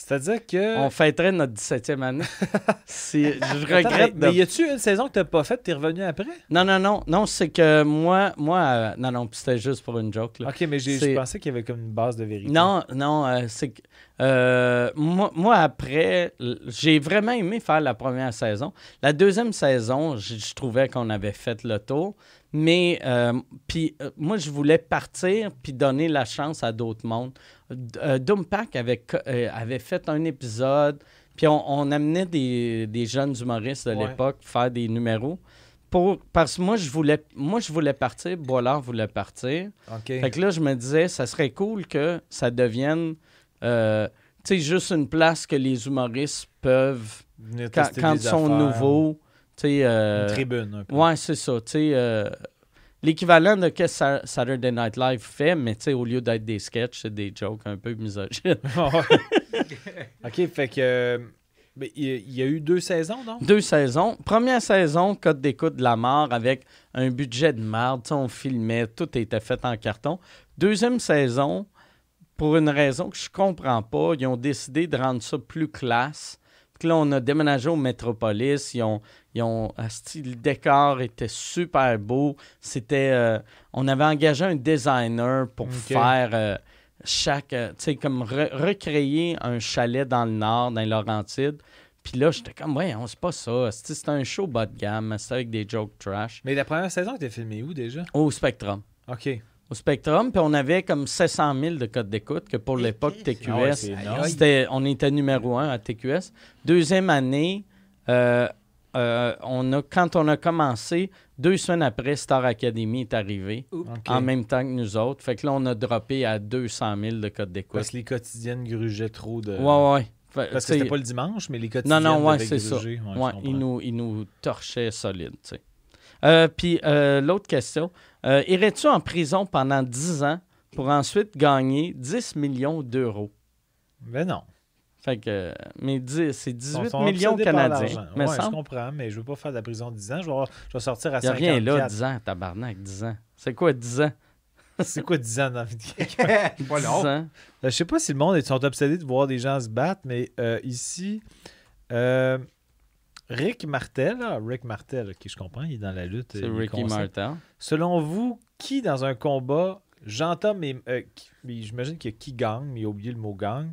C'est-à-dire que. On fêterait notre 17e année. Si- je Attends, regrette mais, de mais y a-tu une saison que t'as pas faite, t'es revenu après? Non, non, non. Non, c'est que moi, moi euh, non, non, c'était juste pour une joke. Là. Ok, mais je pensais qu'il y avait comme une base de vérité. Non, non, euh, c'est que euh, moi, moi, après, j'ai vraiment aimé faire la première saison. La deuxième saison, je, je trouvais qu'on avait fait le tour. Mais euh, puis euh, moi, je voulais partir puis donner la chance à d'autres mondes. Euh, avait, euh, avait fait un épisode, puis on, on amenait des, des jeunes humoristes de Ouais. l'époque faire des numéros. Pour, parce que moi, je voulais, moi, je voulais partir, Boilard voulait partir. Ok. Fait que là, je me disais, ça serait cool que ça devienne, tu sais, juste une place que les humoristes peuvent, Venir quand, ils sont affaires. nouveaux. Euh, Une tribune, un peu. ouais, c'est ça, euh, L'équivalent de ce que Sa- Saturday Night Live fait, mais au lieu d'être des sketchs, c'est des jokes un peu misogynes. ok, fait que. euh, Il y, a- eu deux saisons, donc? Deux saisons. Première saison, code d'écoute de la mort avec un budget de merde. On filmait, tout était fait en carton. Deuxième saison, pour une raison que je comprends pas, ils ont décidé de rendre ça plus classe. Puis là, on a déménagé au Métropolis. Ils ont, ils ont asti, le décor était super beau. C'était, euh, on avait engagé un designer pour faire euh, chaque, euh, tu sais, comme re- recréer un chalet dans le nord, dans les Laurentides. Puis là, j'étais comme, ouais, on c'est pas ça. C'est un show bas de gamme, c'est avec des jokes trash. Mais la première saison était filmée où déjà? Au Spectrum. Ok. Au Spectrum, puis on avait comme 700 000 de codes d'écoute, que pour l'époque. TQS, Ah ouais, c'était, on était numéro un à TQS. Deuxième année, euh, euh, on a, quand on a commencé, deux semaines après, Star Academy est arrivé, en même temps que nous autres. Fait que là, on a droppé à 200 000 de codes d'écoute. Parce que les quotidiennes grugeaient trop de. Ouais, ouais. Fait- Parce que c'était pas le dimanche, mais les quotidiennes non, ouais, devaient c'est ça. gruger. Ouais, je Ouais, comprends. il nous, il nous torchait solide, tu sais. Euh, Puis euh, l'autre question, euh, irais-tu en prison pendant 10 ans pour ensuite gagner 10 millions d'euros? Ben non. Fait que, mais dix- c'est Ils 18 sont millions canadiens. Ouais, je semble. comprends, mais je veux pas faire de la prison de 10 ans. Je vais, avoir- je vais sortir à Il n'y a 54. rien là, 10 ans, tabarnak, 10 ans. C'est quoi 10 ans? C'est quoi 10 ans dans la vie? De quelqu'un? 10 Pas long. ans. Euh, Je sais pas si le monde est sont obsédés de voir des gens se battre, mais euh, ici, euh, Rick Martel, là, Rick Martel, qui je comprends, il est dans la lutte. C'est est Ricky. Martel. Selon vous, qui dans un combat, j'entends, mais euh, qui- mais j'imagine qu'il y a qui gagne, mais il a oublié le mot gagne.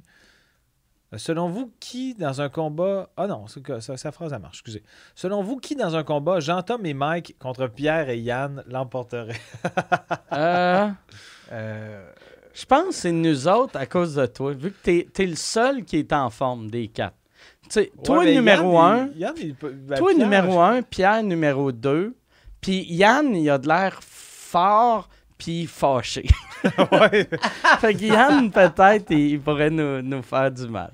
Euh, Selon vous, qui dans un combat. Ah non, ça, sa phrase, ça marche, excusez. Selon vous, qui dans un combat, Jean-Tom et Mike contre Pierre et Yann l'emporteraient? Euh, Euh, je pense que c'est nous autres à cause de toi, vu que t'es es le seul qui est en forme des quatre. Sais, toi, Ouais, numéro Yann, un, il- Yann, il peut- ben, toi, Pierre, numéro un, Pierre, numéro deux, puis Yann, il a de l'air fort puis fâché. ouais. fait que Yann, peut-être, il, pourrait nous, nous faire du mal.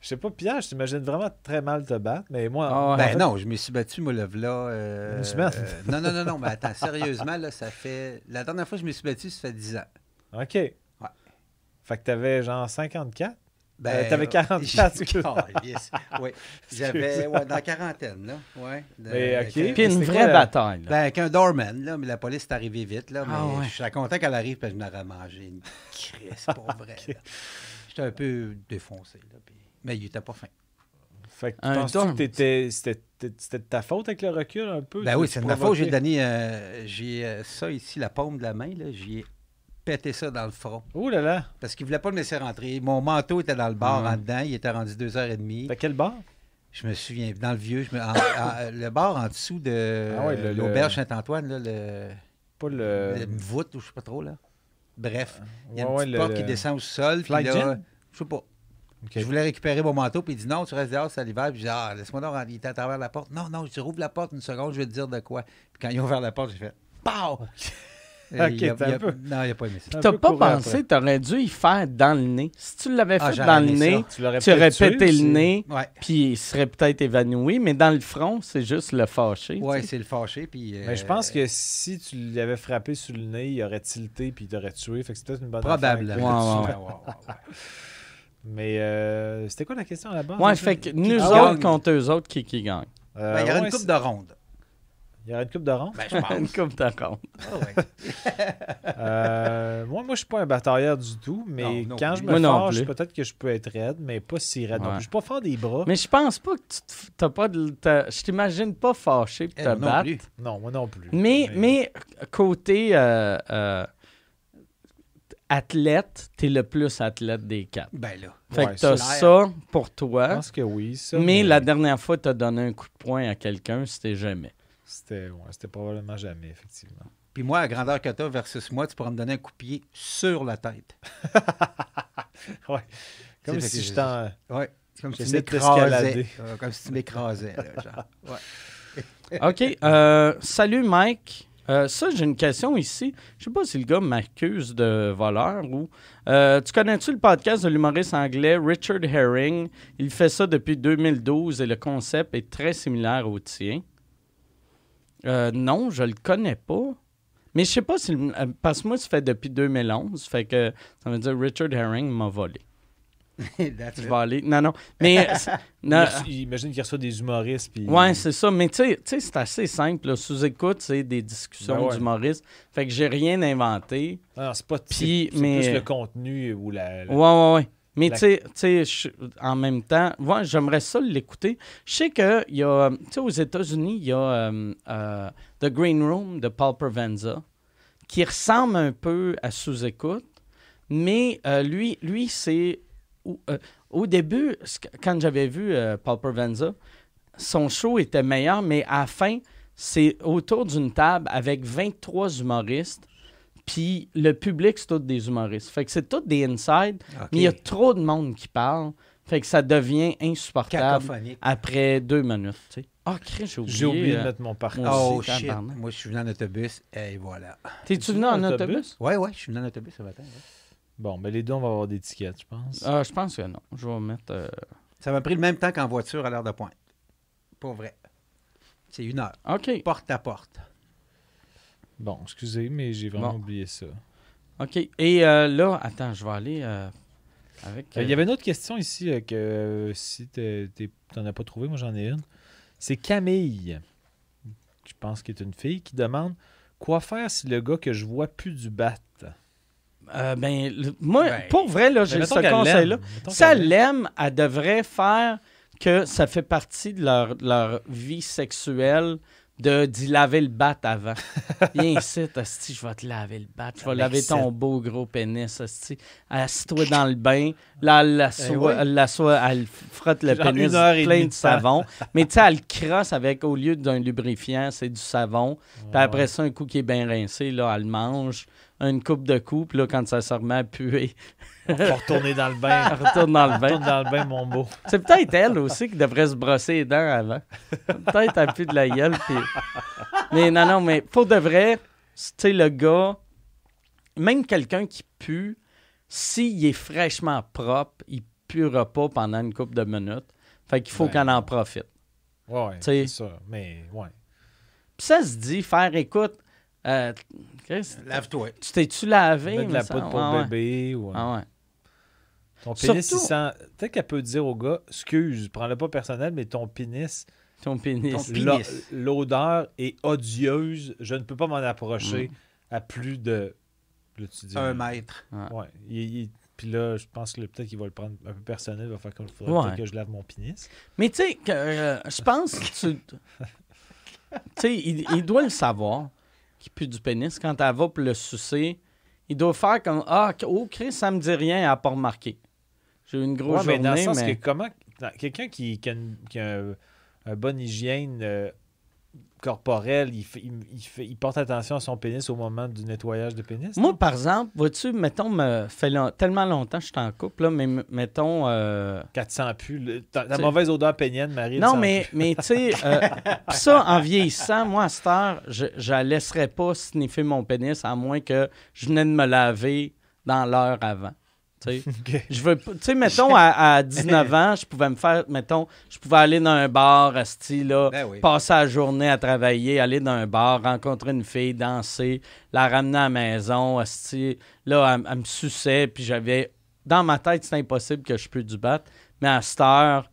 Je sais pas, Pierre, je t'imagine vraiment très mal te battre, mais moi. Ah ouais. ben en fait, non, je me suis battu, moi, là, là, euh, Une semaine. euh, non, non, non, non, mais attends, sérieusement, là, ça fait... La dernière fois que je me suis battu, ça fait 10 ans. OK. Fait que t'avais genre 54. Euh, t'avais 44, excuse. Oh, yes. Oui, j'avais, ouais, dans la quarantaine, là, ouais. de- Mais, ok. que- Puis une vraie quoi la- bataille. là. Ben, avec un doorman, là, mais la police est arrivée vite, là, mais Ah ouais. je suis content qu'elle arrive, parce que je n'aurais mangé une crise, pour vrai. là. J'étais un peu défoncé, là, puis- mais il était pas fin. Fait que Un tu penses que c'était c'était de ta faute avec le recul un peu? Ben oui, c'est de ma faute. J'ai donné euh, j'ai euh, ça ici, la paume de la main, là, j'y ai pété ça dans le front. Ouh là là. Parce qu'il voulait pas me laisser rentrer. Mon manteau était dans le bar Mhm. en dedans, il était rendu 2h30. T'as quel bar? Je me souviens, dans le vieux, je me- en- en- le bar en dessous de Ah ouais, le- l'auberge Saint-Antoine, là, le, Pas le. le voûte ou je sais pas trop, là. Bref, il y a Ouais, une petite porte qui descend au sol. puis Flight là? Je sais pas. Je voulais récupérer mon manteau, puis il dit non, tu restes dehors, c'est l'hiver. Puis je dis, ah, laisse-moi donc rentrer. Il était à travers la porte. Non, non, tu rouvres la porte une seconde, je vais te dire de quoi. Puis quand ils ont ouvert la porte, j'ai fait, pow! Ok, il a- t'as il a- un peu- Non, il n'a pas aimé ça. Un T'as peu pas couru pensé, t'aurais dû y faire dans le nez. Si tu l'avais Ah, fait j'aurais dans le aimé ça. nez, Tu l'aurais tu aurais peut-être tué pété le nez, Ouais, puis il serait peut-être évanoui, mais dans le front, c'est juste le fâché. ouais tu sais. c'est le fâché. Puis, Mais je euh, pense que si tu l'avais frappé sur le nez, il aurait tilté puis il t'aurait tué. Fait que c'est peut-être une bonne Probablement. affaire. Ouais, ouais, Ouais, ouais, ouais. Mais euh, c'était quoi la question à la base? Ouais, fait que Qui nous gagne? autres contre eux autres, qui, qui gagne? Euh, Ben, il y aurait ouais, une coupe c'est- de ronde. Il y aurait une coupe de ronde. Ben, je Une pense. coupe de compte. Ah ouais. Euh, moi, moi, je suis pas un batailleur du tout, mais Non, non quand je me plus. peut-être que je peux être raide, mais pas si raide. Ouais. plus. Je suis pas fort des bras. Mais je pense pas que tu te- t'as pas de. Je t'imagine pas fâché pour Eh, te non battre. plus. Non, moi non plus. Mais, mais côté euh, euh, athlète, t'es le plus athlète des quatre. Ben là. Fait Ouais, que t'as ça pour Je toi. pense que oui. Ça, Mais la dernière fois, t'as donné un coup de poing à quelqu'un, c'était jamais. C'était ouais, c'était probablement jamais, effectivement. Puis moi, à grandeur que t'as versus moi, tu pourras me donner un coup de pied sur la tête. Ouais. Comme si que j'étais en- Ouais. Comme si m'écrasais. Euh, comme si tu m'écrasais. Ouais. OK. euh, salut, Mike. Euh, ça, j'ai une question ici. Je sais pas si le gars m'accuse de voleur ou. Euh, tu connais-tu le podcast de l'humoriste anglais Richard Herring? Il fait ça depuis 2012 et le concept est très similaire au tien. Euh, non, je le connais pas. Mais je sais pas si. le- euh, Parce que moi, ça fait depuis 2011. Fait que ça veut dire Richard Herring m'a volé. Je vais aller. Non, non. Mais. non, Il Imagine qu'il reçoit des humoristes. Puis... Ouais, c'est ça. Mais tu sais- c'est assez simple. Sous-écoute, c'est des discussions Ben ouais. d'humoristes. Fait que j'ai rien inventé. Non, c'est pas Puis, mais- plus le contenu ou la. la- Ouais, ouais, ouais. Mais tu sais- en même temps, ouais, j'aimerais ça l'écouter. Je sais qu'il y a, tu sais, aux États-Unis, il y a euh, euh, The Green Room de Paul Provenza qui ressemble un peu à Sous-écoute, mais euh, lui, lui c'est. Au, début, que- quand j'avais vu Paul Provenza, son show était meilleur, mais à la fin, c'est autour d'une table avec 23 humoristes. Puis le public, c'est tous des humoristes. Fait que c'est tous des inside, mais il y a trop de monde qui parle. Fait que ça devient insupportable après deux minutes. tu sais. Ah, j'ai oublié. J'ai oublié de euh, mettre mon parcours. moi Oh aussi, shit. Moi, je suis venu en autobus et voilà. T'es-tu venu en autobus? Ouais, ouais, je suis venu en autobus ce matin. ouais. Bon, mais les deux, on va avoir des tickets, je pense. Ah, je pense que non. Je vais mettre. euh, Ça m'a pris le même temps qu'en voiture à l'heure de pointe. Pas vrai. C'est une heure. OK. Porte à porte. Bon, excusez, mais j'ai vraiment Bon. oublié ça. OK. Et euh, là, attends, je vais aller. euh, Avec, Euh, euh, Il y avait une autre question ici euh, que euh, si tu n'en as pas trouvé, moi j'en ai une. C'est Camille, je pense qu'elle est une fille, qui demande quoi faire si le gars que je vois plus du bat? euh, ben, le- moi, Ben, pour vrai, là, j'ai mettons ce conseil-là. Si elle l'aime, elle devrait faire que ça fait partie de leur, de leur vie sexuelle de d'y laver le bat avant. Viens ici, asti, je vais te laver le bat. Je vais laver ton beau gros pénis, asti. Assis-toi dans le bain. Là, Eh oui. elle, frotte le Genre pénis plein de savon. Mais tu sais, elle crosse avec, au lieu d'un lubrifiant, c'est du savon. Puis après ça, un coup qui est bien rincé, là, elle mange une coupe de coups. Puis là, quand ça se remet à puer, retourner dans le bain. elle retourne dans le bain. Retourne dans le bain, mon beau. C'est peut-être elle aussi qui devrait se brosser les dents avant. Peut-être un peu de la gueule. puis- Mais non, non, mais pour de vrai, tu sais, le gars, même quelqu'un qui pue, s'il est fraîchement propre, il puera pas pendant une couple de minutes. Fait qu'il faut qu'on en profite. Ouais, c'est ça. Mais ouais. Puis ça se dit, faire écoute, euh, Lave-toi. tu t'es-tu lavé? Mettre de la poudre pour Ah le ouais. bébé. Ou, Ah ouais. Ton pénis, Surtout- il sent. Peut-être qu'elle peut dire au gars, excuse, prends-le pas personnel, mais ton pénis, Ton pénis. Ton pénis. l'o- l'odeur est odieuse. Je ne peux pas m'en approcher Mm. à plus de. Là, tu dis, Un mètre. Ouais. Il- il- Puis là, je pense que peut-être qu'il va le prendre un peu personnel. Il va faire comme il faudrait Ouais. peut-être que je lave mon pénis. Mais tu sais, que, euh, je pense que tu. Tu sais, il, il doit le savoir qu'il pue du pénis. Quand elle va pour le sucer, il doit faire comme Ah, oh, Chris, ça me dit rien, n'a pas remarqué. J'ai eu une grosse Ouais, mais dans le journée, sens mais. que comment. Quelqu'un qui, qui a une, qui a un- un bonne hygiène euh, corporelle, il, fait- il, il fait- il porte attention à son pénis au moment du nettoyage de pénis. Moi, par exemple, vois-tu, mettons, me fait long- tellement longtemps que je suis en couple, là, mais mettons. euh, 400 plus. le- ta, ta T'sais- mauvaise odeur pénienne, Marie. Non, mais, plus. mais tu sais, euh, ça, en vieillissant, moi, à cette heure, je ne la laisserais pas sniffer mon pénis à moins que je venais de me laver dans l'heure avant. Je veux Tu sais, mettons, à, à 19 ans, je pouvais me faire, mettons, je pouvais aller dans un bar, asti, là, Ben oui. passer la journée à travailler, aller dans un bar, rencontrer une fille, danser, la ramener à la maison, asti. Là, elle, elle me suçait, puis j'avais... Dans ma tête, c'est impossible que je puisse du battre. Mais à cette heure,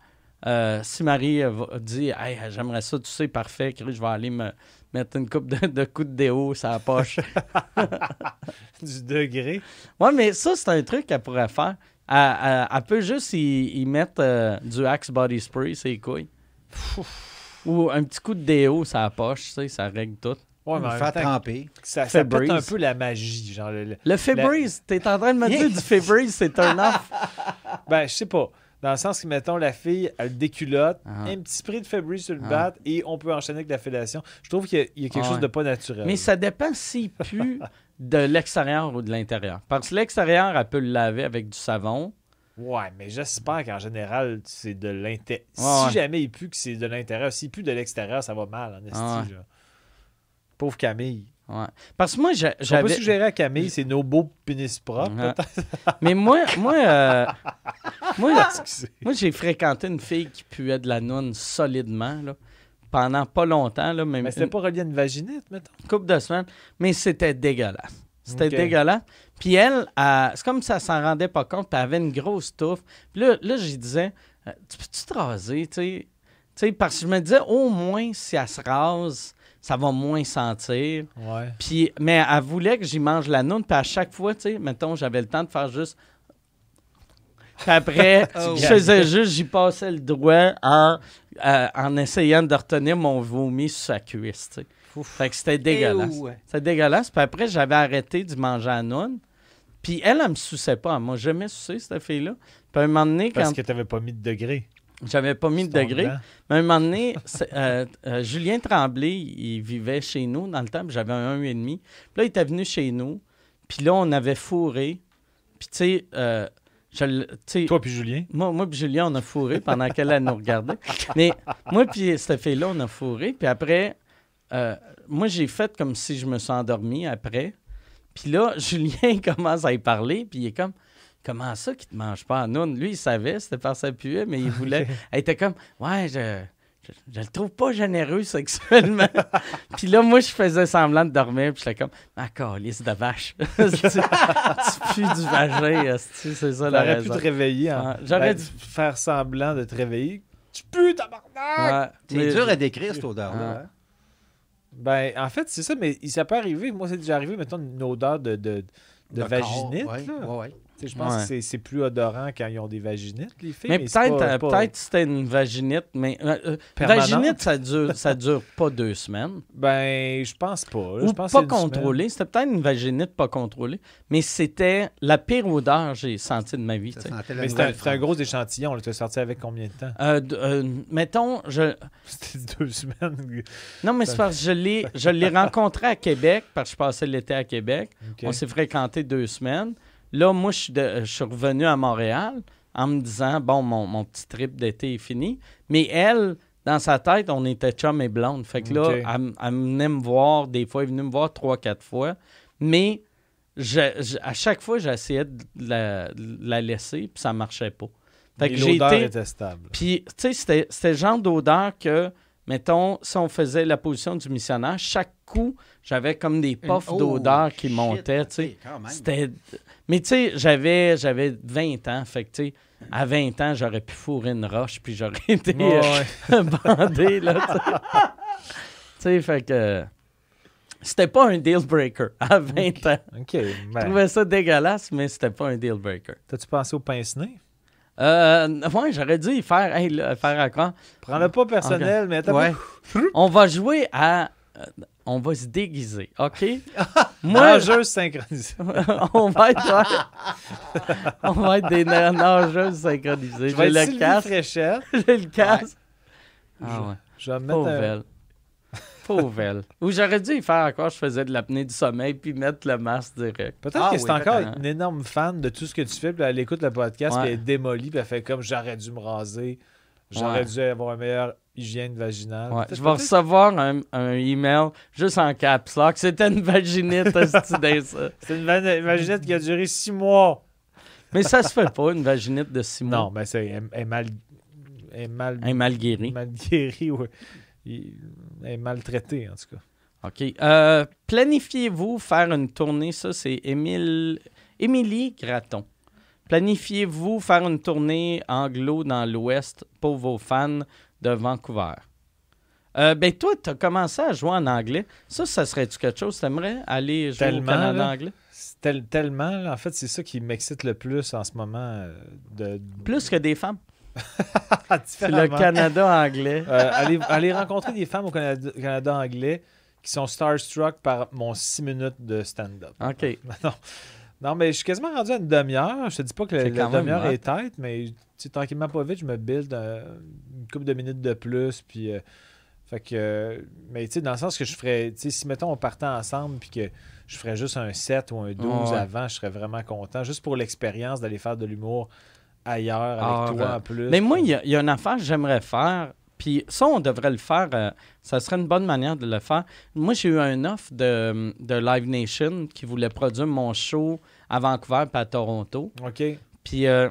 euh, si Marie euh, dit hey, « J'aimerais ça, tu sais, parfait, je vais aller me mettre une coupe de, de coups de déo sur la poche. » du degré. Ouais, mais ça, c'est un truc qu'elle pourrait faire. Elle, elle- elle peut juste y, y mettre euh, du Axe Body Spray, c'est couilles. Ou un petit coup de déo sur la poche, tu sais, ça règle tout. Ouais, mais faire tremper. ça, ça pète un peu la magie. Genre le- le- Le Febreze, t'es en train de me dire du Febreze, c'est un off. Ben, je sais pas. Dans le sens que, mettons, la fille, elle déculotte, Ah. un petit spray de Febreze sur le Ah. bat et on peut enchaîner avec la fellation. Je trouve qu'il y a, il y a quelque Ah chose de pas naturel. Mais ça dépend s'il pue de l'extérieur ou de l'intérieur. Parce que l'extérieur, elle peut le laver avec du savon. Ouais, mais j'espère qu'en général, c'est de l'intérieur. Ouais, si jamais il pue que c'est de l'intérieur, s'il pue de l'extérieur, ça va mal, en esti, Ah. Pauvre Camille. Ouais. Parce que moi, j'a- Ce qu'on peut j'avais. suggérer à Camille, c'est nos beaux pénis propres. Ouais. Mais moi, moi, euh, moi, j'ai fréquenté une fille qui puait de la noune solidement, là, pendant pas longtemps, là, Mais c'était une pas relié à une vaginite, mettons. couple de semaines, mais c'était dégueulasse. C'était dégueulasse. Puis elle, elle- c'est comme si elle s'en rendait pas compte, puis elle avait une grosse touffe. Puis là, là j'y disais, euh, tu peux-tu te raser? Tu sais, parce que je me disais, au moins, si elle se rase, ça va moins sentir. Ouais. Puis, mais elle voulait que j'y mange la noune, puis à chaque fois, tu sais, mettons, j'avais le temps de faire juste. Puis après, Oh. je faisais juste, j'y passais le doigt en, euh, en essayant de retenir mon vomi sur sa cuisse, tu sais. Fait que c'était dégueulasse. Eh, ouais. C'était dégueulasse. Puis après, j'avais arrêté de manger à noune. Puis elle, elle me suçait pas. Moi, jamais sucé, cette fille-là. Puis à un moment donné, Parce quand que t'avais pas mis de degré. J'avais pas mis de degré, mais à un moment donné, euh, euh, Julien Tremblay, il vivait chez nous dans le temps, j'avais un 1,5. Puis là, il était venu chez nous, puis là, on avait fourré. Puis tu sais, euh, Toi puis Julien? moi, moi puis Julien, on a fourré pendant qu'elle elle nous regardait. Mais moi puis cette fille-là, on a fourré. Puis après, euh, moi, j'ai fait comme si je me suis endormi après. Puis là, Julien commence à y parler, puis il est comme... Comment ça qu'il te mange pas noun? Lui, il savait, c'était par sa puée, mais il voulait... Elle était comme, ouais, je, je, je le trouve pas généreux sexuellement. puis là, moi, je faisais semblant de dormir, puis j'étais comme, ah, calice de vache. tu tu pues du vagin, c'est ça la T'aurais pu raison. te réveiller. en- j'aurais ben, dû- faire semblant de te réveiller. Tu pues, tabarnak! Ouais, C'est dur à décrire, cette odeur-là. Ah. Ben, en fait, c'est ça, mais ça peut arriver. Moi, c'est déjà arrivé, mettons, une odeur de, de, vaginite. corps, ouais, là. ouais, Je pense Ouais. que c'est- c'est plus odorant quand ils ont des vaginites, les filles. Mais peut-être pas- euh, peut-être c'était une vaginite, mais euh, euh, vaginite, ça dure, ça dure pas deux semaines. Ben, je pense pas. là. Ou je pense pas contrôlée. C'était peut-être une vaginite pas contrôlée, mais c'était la pire odeur que j'ai sentie de ma vie. Mais c'était un, gros échantillon. Tu es sorti avec combien de temps? Euh, euh, mettons, je... C'était deux semaines. non, mais c'est parce que je l'ai, je l'ai rencontré à Québec, parce que je passais l'été à Québec. On s'est fréquenté deux semaines. Là, moi, je suis, de- je suis revenu à Montréal en me disant, bon, mon, mon petit trip d'été est fini. Mais elle, dans sa tête, on était chum et blonde. Fait que là, elle, venait me voir, des fois, elle est venue me voir trois, quatre fois. Mais je- je- à chaque fois, j'essayais de la, de la laisser, puis ça marchait pas. Fait que j'ai l'odeur été... Puis, tu sais, c'était c'était le genre d'odeur que, mettons, si on faisait la position du missionnaire, chaque coup, j'avais comme des puffs Oh, d'odeur qui shit, montaient. C'était... Mais tu sais, j'avais, j'avais 20 ans, fait que tu sais, à 20 ans, j'aurais pu fourrer une roche, puis j'aurais été Ouais, euh, ouais. bandé, là, tu sais. Fait que... C'était pas un deal breaker à 20 ans. Je Ben, trouvais ça dégueulasse, mais c'était pas un deal breaker. T'as-tu pensé au pince-nez? Euh, ouais, j'aurais dû y faire, hey, là, faire à quoi? Prends-le pas personnel, mais attends. Ouais. On va jouer à. euh, On va se déguiser, OK? Moi, Nageuse synchronisée. on va être. on va être des na- nageuses synchronisées. Je vais J'ai le Sylvie casque. J'ai le casque. Ah ouais. Je vais me mettre un- elle. Elle. Ou j'aurais dû y faire encore, je faisais de l'apnée du sommeil puis mettre le masque direct. Peut-être Ah que oui, c'est encore une énorme fan de tout ce que tu fais, puis elle écoute le podcast, Ouais. puis elle est démolie, puis elle fait comme j'aurais dû me raser, j'aurais Ouais. dû avoir une meilleure hygiène vaginale. Ouais, je vais recevoir un, un email juste en caps lock. C'était une vaginite, ça. C'est une va- vaginette qui a duré six mois. Mais ça se fait pas, une vaginite de six mois. Non, mais c'est elle, elle est mal, elle est mal, Un mal guéri. mal guérie, ouais. Il- Elle est maltraitée, en tout cas. OK. Euh, Planifiez-vous faire une tournée? Ça, c'est Émile... Émilie Graton. Planifiez-vous faire une tournée anglo dans l'Ouest pour vos fans de Vancouver? Euh, ben toi, tu as commencé à jouer en anglais. Ça, ça serait-tu quelque chose? T'aimerais aller jouer au Tellement, Canada là. anglais? C'est tel- tellement, en fait, c'est ça qui m'excite le plus en ce moment. euh, De, Plus que des femmes? C'est le. Canada anglais. Euh, aller, aller rencontrer des femmes au Canada, Canada anglais qui sont starstruck par mon six minutes de stand-up. OK. Non. Non, mais je suis quasiment rendu à une demi-heure. Je te dis pas que la, demi-heure est tête, mais tu sais, tranquillement pas vite, je me build euh, une couple de minutes de plus. Puis, euh, fait que, euh, mais tu sais, dans le sens que je ferais, tu sais, si mettons on partait ensemble puis que je ferais juste un 7 ou un 12 Ouais. avant, je serais vraiment content. Juste pour l'expérience d'aller faire de l'humour ailleurs avec Ah, toi ouais. en plus. Mais moi, il y, a- il y a une affaire que j'aimerais faire. Puis ça, on devrait le faire. euh, ça serait une bonne manière de le faire. Moi, j'ai eu un offre de, de Live Nation qui voulait produire mon show à Vancouver et à Toronto. OK. Puis euh,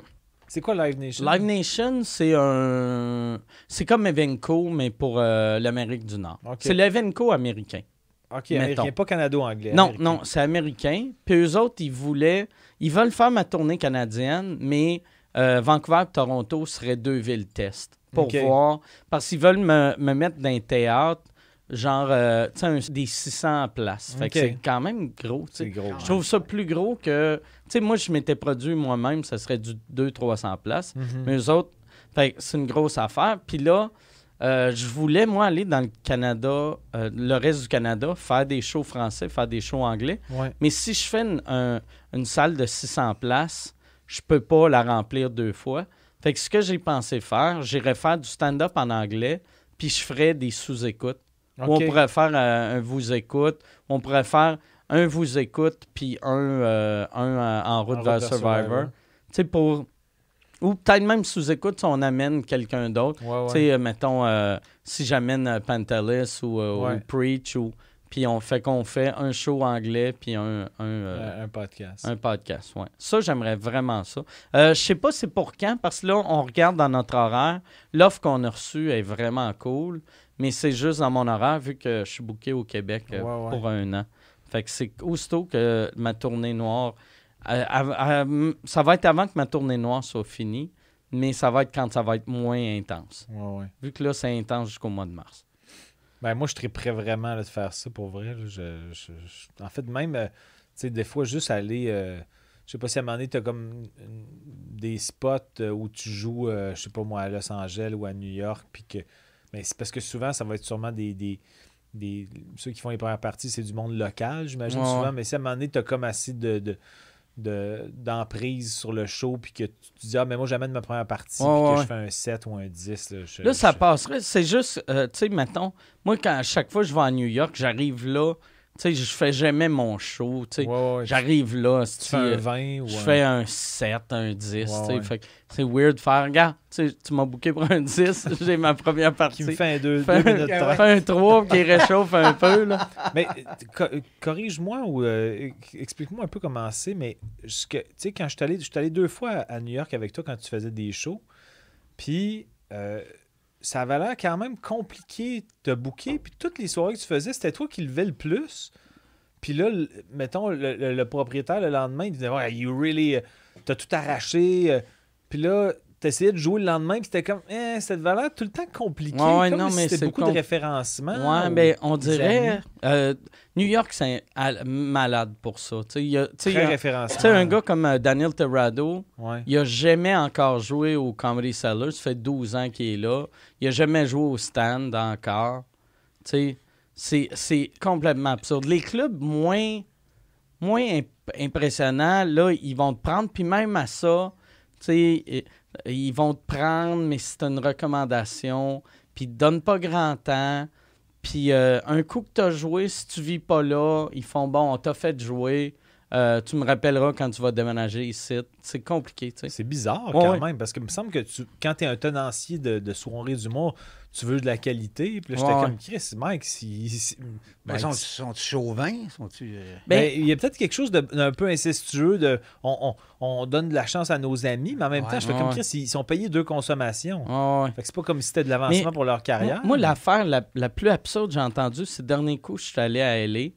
C'est quoi Live Nation? Live Nation, c'est un... C'est comme Evenco, mais pour euh, l'Amérique du Nord. C'est l'Evenco américain. OK, mettons. américain, pas canado-anglais. Non, américain. non, c'est américain. Puis eux autres, ils voulaient... Ils veulent faire ma tournée canadienne, mais euh, Vancouver et Toronto seraient deux villes test pour voir. Parce qu'ils veulent me, me mettre dans un théâtre, genre, euh, tu sais, des 600 places. Fait que c'est quand même gros. Je trouve ça plus gros que... Tu sais, moi, je m'étais produit moi-même, ça serait du 200-300 places. Mhm. Mais eux autres, c'est une grosse affaire. Puis là, euh, je voulais, moi, aller dans le Canada, euh, le reste du Canada, faire des shows français, faire des shows anglais. Ouais. Mais si je fais une, un- une salle de 600 places, je peux pas la remplir deux fois. Fait que ce que j'ai pensé faire, j'irais faire du stand-up en anglais, puis je ferais des sous-écoutes. On pourrait faire euh, un vous-écoute, ou on pourrait faire un vous-écoute, puis un, euh, un euh, en route En vers route Survivor. Tu sais, pour... Ou peut-être même sous-écoute si on amène quelqu'un d'autre. Ouais, ouais. Tu sais, mettons, si j'amène Pantelis ou, Ouais. ou Preach ou Puis on fait qu'on fait un show anglais puis un, un, euh, Un, podcast. un podcast. Ouais. Ça, j'aimerais vraiment ça. Euh, je sais pas c'est pour quand, parce que là, on regarde dans notre horaire. L'offre qu'on a reçue est vraiment cool, mais c'est juste dans mon horaire vu que je suis booké au Québec euh, Ouais, ouais. pour un an. Fait que c'est aussitôt que ma tournée noire. euh, ça va être avant que ma tournée noire soit finie, mais ça va être quand ça va être moins intense. Ouais. Vu que là, c'est intense jusqu'au mois de mars. Ben, moi, je serais prêt vraiment là, de faire ça pour vrai. là. Je- je- je- En fait, même, euh, tu sais, des fois, juste aller. euh, je sais pas si à un moment donné, tu as comme une- des spots euh, où tu joues, euh, je sais pas moi, à Los Angeles ou à New York. Puis que. Mais c'est parce que souvent, ça va être sûrement des. des, des- ceux qui font les premières parties, c'est du monde local, j'imagine Ouais, souvent. Mais si à un moment donné, tu as comme assez de. de de- d'emprise sur le show puis que tu tu dis ah mais moi j'amène ma première partie Ouais, puis que ouais. je fais un 7 ou un 10 là, je- Là, ça je- passerait. C'est juste, euh, tu sais, mettons, moi, quand à chaque fois que je vais à New York, j'arrive là, sais, je fais jamais mon show. Ouais, ouais, J'arrive là, tu fais un euh, 20 ou je fais un 7, un 10, Ouais, tu sais. ouais. Fait que c'est weird de faire, regarde, tu m'as booké pour un 10, j'ai ma première partie. qui me fait un 2 Fais un, minutes 30. fais un 3 qui réchauffe un peu, là. Mais co- corrige-moi ou euh, explique-moi un peu comment c'est, mais tu sais, quand je suis allé, deux fois à à New York avec toi quand tu faisais des shows, puis euh, ça avait l'air quand même compliqué de booker, puis toutes les soirées que tu faisais, c'était toi qui levais le plus. Puis là, mettons, le, le- le propriétaire, le lendemain, il disait Ouais, you really. euh, T'as tout arraché. euh. Puis là, t'essayais de jouer le lendemain, puis c'était comme Eh, cette valeur tout le temps compliqué. Ouais, comme non, si mais c'était c'est beaucoup de référencement. Ouais, ou ben, on dirait. euh, New York, c'est malade pour ça. Tu sais, il y a- y a- référencement. tu sais, un gars comme euh, Daniel Terrado, Ouais. Il a jamais encore joué au Comedy Cellar. Ça fait 12 ans qu'il est là. Il a jamais joué au stand encore. Tu sais, c'est, complètement absurde. Les clubs moins, moins imp- impressionnants, là, ils vont te prendre. Puis même à ça, tu sais, ils vont te prendre, mais c'est une recommandation. Puis ils te donnent pas grand temps. Puis euh, un coup que tu as joué, si tu vis pas là, ils font bon, on t'a fait jouer. Euh, tu me rappelleras quand tu vas déménager ici. C'est compliqué, tu sais. C'est bizarre quand ouais. même, parce que il me semble que tu, quand tu es un tenancier de, de soirée d'humour, tu veux de la qualité. Puis là, j'étais Ouais, comme Chris, Mike, si. Ben, sont, sont chauvins? Sont-tu. euh, Ben- ben, il y a peut-être quelque chose d'un peu incestueux. De, on, on- on donne de la chance à nos amis, mais en même Ouais. temps, je fais Ouais, comme. Chris, ils sont payés deux consommations. Ah ouais. Fait que c'est pas comme si c'était de l'avancement Mais pour leur carrière. Moi, moi, l'affaire la, la plus absurde que j'ai entendue, c'est le dernier coup, je suis allé à LA.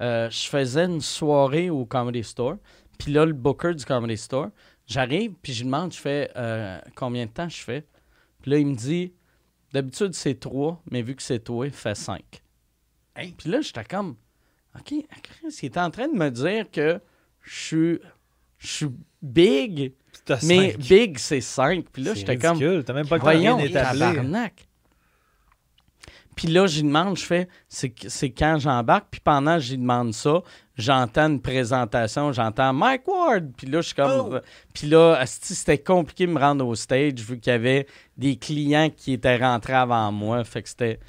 Euh, je faisais une soirée au Comedy Store. Puis là, le booker du Comedy Store, j'arrive, puis je lui demande, je fais euh, combien de temps je fais? Puis là, il me dit, d'habitude, c'est 3, mais vu que c'est toi, fais 5. Hein? Puis là, j'étais comme, OK, Chris, il est en train de me dire que je suis, je suis big, mais cinq. big, c'est 5. Puis là, j'étais comme. T'as même pas Voyons, tabarnak. Puis là, j'y demande, je fais, c'est c'est quand j'embarque? Puis pendant que j'y demande ça, j'entends une présentation, j'entends Mike Ward. Puis là, je suis comme. Oh! Puis là, c'était compliqué de me rendre au stage vu qu'il y avait des clients qui étaient rentrés avant moi. Fait que c'était.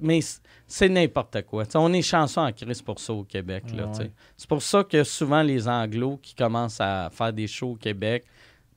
Mais c'est- n'importe quoi. T'sais, on est chanceux en crise pour ça au Québec. Ouais. C'est pour ça que souvent les Anglos qui commencent à faire des shows au Québec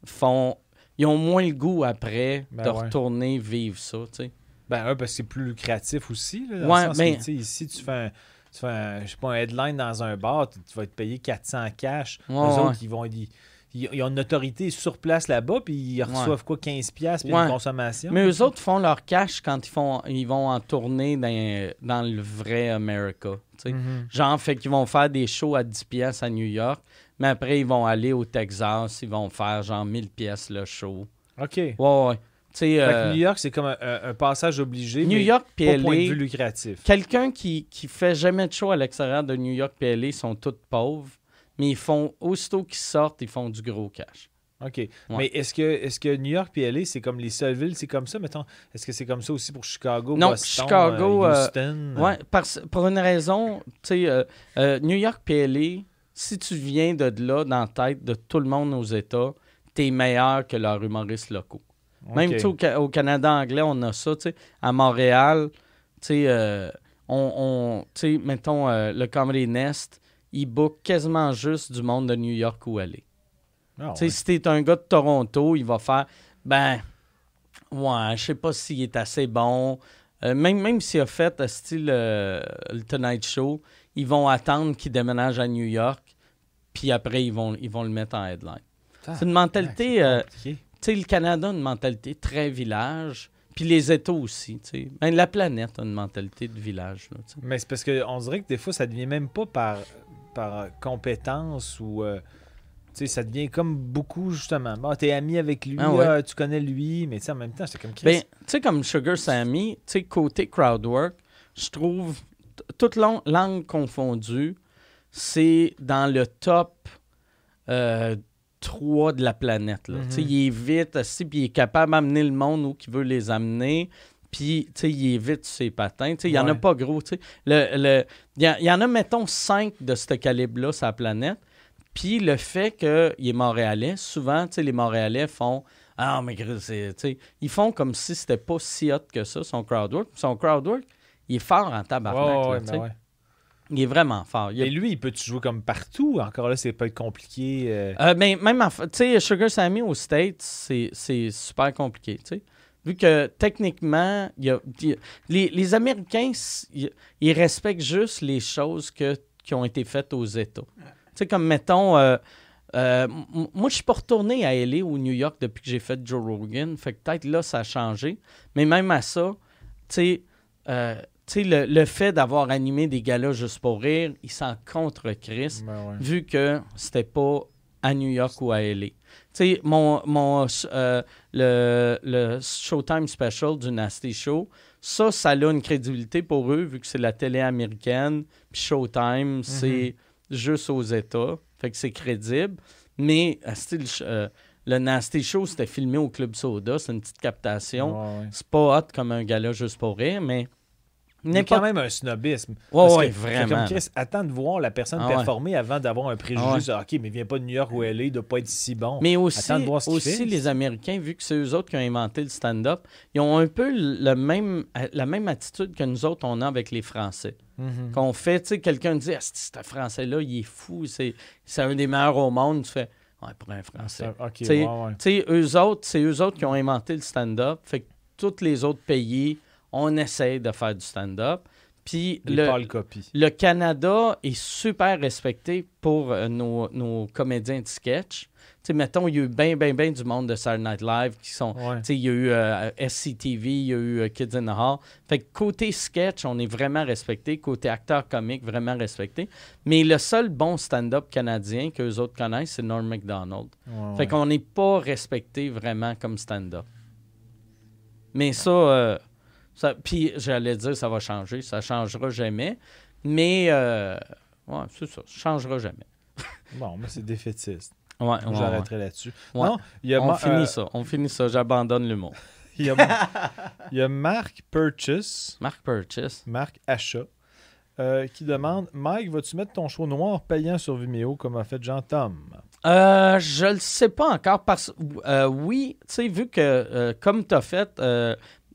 font. Ils ont moins le goût après Ben de ouais. retourner vivre ça. t'sais. Ben, un, parce que c'est plus lucratif aussi. Là, dans Ouais, le sens ben- que, tu sais, ici, tu fais, un, tu fais un, je sais pas, un headline dans un bar, tu, vas être payé 400 cash. Ouais, ouais. autres, ils, vont, ils, ils- ont une autorité sur place là-bas, puis ils reçoivent quoi, 15 pièces puis Ouais. une consommation. Mais eux autres font leur cash quand ils, font, ils vont en tournée dans, dans le vrai America. Mhm. Genre, fait qu'ils vont faire des shows à 10 pièces à New York, mais après, ils vont aller au Texas, ils vont faire genre 1000 pièces le show. OK. Ouais. Euh, New York, c'est comme un, passage obligé, New mais York pas point de vue lucratif. quelqu'un qui, qui fait jamais de show à l'extérieur de New York puis LA sont tous pauvres, mais ils font, aussitôt qu'ils sortent, ils font du gros cash. OK. Mais est-ce que, est que New York et LA, c'est comme les seules villes, c'est comme ça, mettons? Est-ce que c'est comme ça aussi pour Chicago, Non, Boston, Chicago, euh, euh, Houston? Ouais, parce, pour une raison, tu sais, euh, New York PLA, si tu viens de là, dans la tête de tout le monde aux États, t'es meilleur que leurs humoristes locaux. Même OK. tu sais, au, au Canada anglais, on a ça. À Montréal, euh, on, on- mettons, euh, le Comedy Nest, il book quasiment juste du monde de New York. Ah, Tu sais, ouais. si t'es un gars de Toronto, il va faire ben ouais, je sais pas s'il est assez bon. euh, même, même s'il a fait euh, style le Tonight Show, ils vont attendre qu'il déménage à New York, puis après, ils vont, ils vont le mettre en headline. C'est une mentalité, euh, sais, le Canada a une mentalité très village, puis les États aussi, tu sais. Même la planète a une mentalité de village, là. Mais c'est parce qu'on dirait que des fois, ça devient même pas par, par compétence ou. euh, tu sais, ça devient comme beaucoup, justement. Bon, t'es ami avec lui, Ah ouais. ah, tu connais lui, mais tu sais, en même temps, c'est comme. Ben, tu sais, comme Sugar Sammy, tu sais, côté crowdwork, je trouve, toute langue confondue, c'est dans le top euh, 3 de la planète. là. Mhm. Il est vite, aussi, puis il est capable d'amener le monde où il veut les amener. Puis, tu sais, il est vite sur ses patins. Tu sais, il n'y en a pas gros. Tu sais. Le, le- il y, en- il y en a, mettons, 5 de ce calibre-là sur la planète. Puis le fait qu'il est montréalais, souvent, tu sais, les Montréalais font Ah, mais c'est- ils font comme si c'était pas si hot que ça, son crowdwork. Son crowdwork, il est fort en tabarnak. là, ouais, tu ben sais. ouais. Il est vraiment fort. Il a- Et lui, il peut-tu jouer comme partout? Encore là, c'est pas compliqué. euh, Euh, ben, même, en tu sais, Sugar Sammy aux States, c'est super compliqué, tu sais. Vu que techniquement, il y a, il y a- les, les Américains, ils respectent juste les choses que, qui ont été faites aux États. Tu sais, comme mettons, euh, euh, moi, je suis pas retourné à LA ou New York depuis que j'ai fait Joe Rogan. Fait que peut-être là, ça a changé. Mais même à ça, tu sais, sais, le, le fait d'avoir animé des galas juste pour rire, il s'en contre Chris ben ouais. vu que c'était pas à New York ou à LA. Tu sais, mon, mon, euh, le, le Showtime Special du Nasty Show, ça, ça a une crédibilité pour eux, vu que c'est la télé américaine, puis Showtime, c'est juste aux États, fait que c'est crédible. Mais euh, style, euh, le Nasty Show, c'était filmé au Club Soda, c'est une petite captation. Ouais, ouais. C'est pas hot comme un gala juste pour rire, mais Il y a quand même un snobisme. Ouais, c'est vraiment. Comme Chris, attends de voir la personne Ah ouais. performer avant d'avoir un préjugé Ah ouais. OK, mais viens pas de New York ou LA, il doit pas être si bon. Mais aussi, Attends de voir ce qu'il aussi les Américains, vu que c'est eux autres qui ont inventé le stand-up, ils ont un peu le même, la même attitude que nous autres, on a avec les Français. Mhm. Qu'on fait, tu sais, quelqu'un dit Ah, c'est- ce Français-là, il est fou, c'est c'est un des meilleurs au monde. Tu fais Ouais, pour un Français. Ça- OK, Tu sais, ouais, ouais. Tu sais, eux autres, c'est eux autres qui ont inventé le stand-up. Fait que tous les autres pays, on essaie de faire du stand-up. Puis le, le Canada est super respecté pour euh, nos, nos comédiens de sketch. Tu sais, mettons, il y a eu bien, bien, bien du monde de Saturday Night Live qui sont. Ouais. Tu sais, il y a eu euh, SCTV, il y a eu euh, Kids in the Hall. Fait que côté sketch, on est vraiment respecté. Côté acteur comique, vraiment respecté. Mais le seul bon stand-up canadien qu'eux autres connaissent, c'est Norm MacDonald. Ouais, Fait ouais. qu'on n'est pas respecté vraiment comme stand-up. Mais ça, ça puis j'allais dire ça va changer, ça changera jamais. Mais euh, ouais, c'est ça, ça changera jamais. Bon, mais c'est défaitiste. Ouais, Moi, ouais, J'arrêterai là-dessus. Ouais. Non, il y a On finit euh, ça, on finit ça, j'abandonne l'humour. Il y, a, il y a Marc Purchase, Mark Purchase. Marc Achat, euh, qui demande Mike, vas-tu mettre ton show noir payant sur Vimeo comme a fait Jean-Tom Euh, je le sais pas encore parce euh, oui, tu sais, vu que comme tu as fait.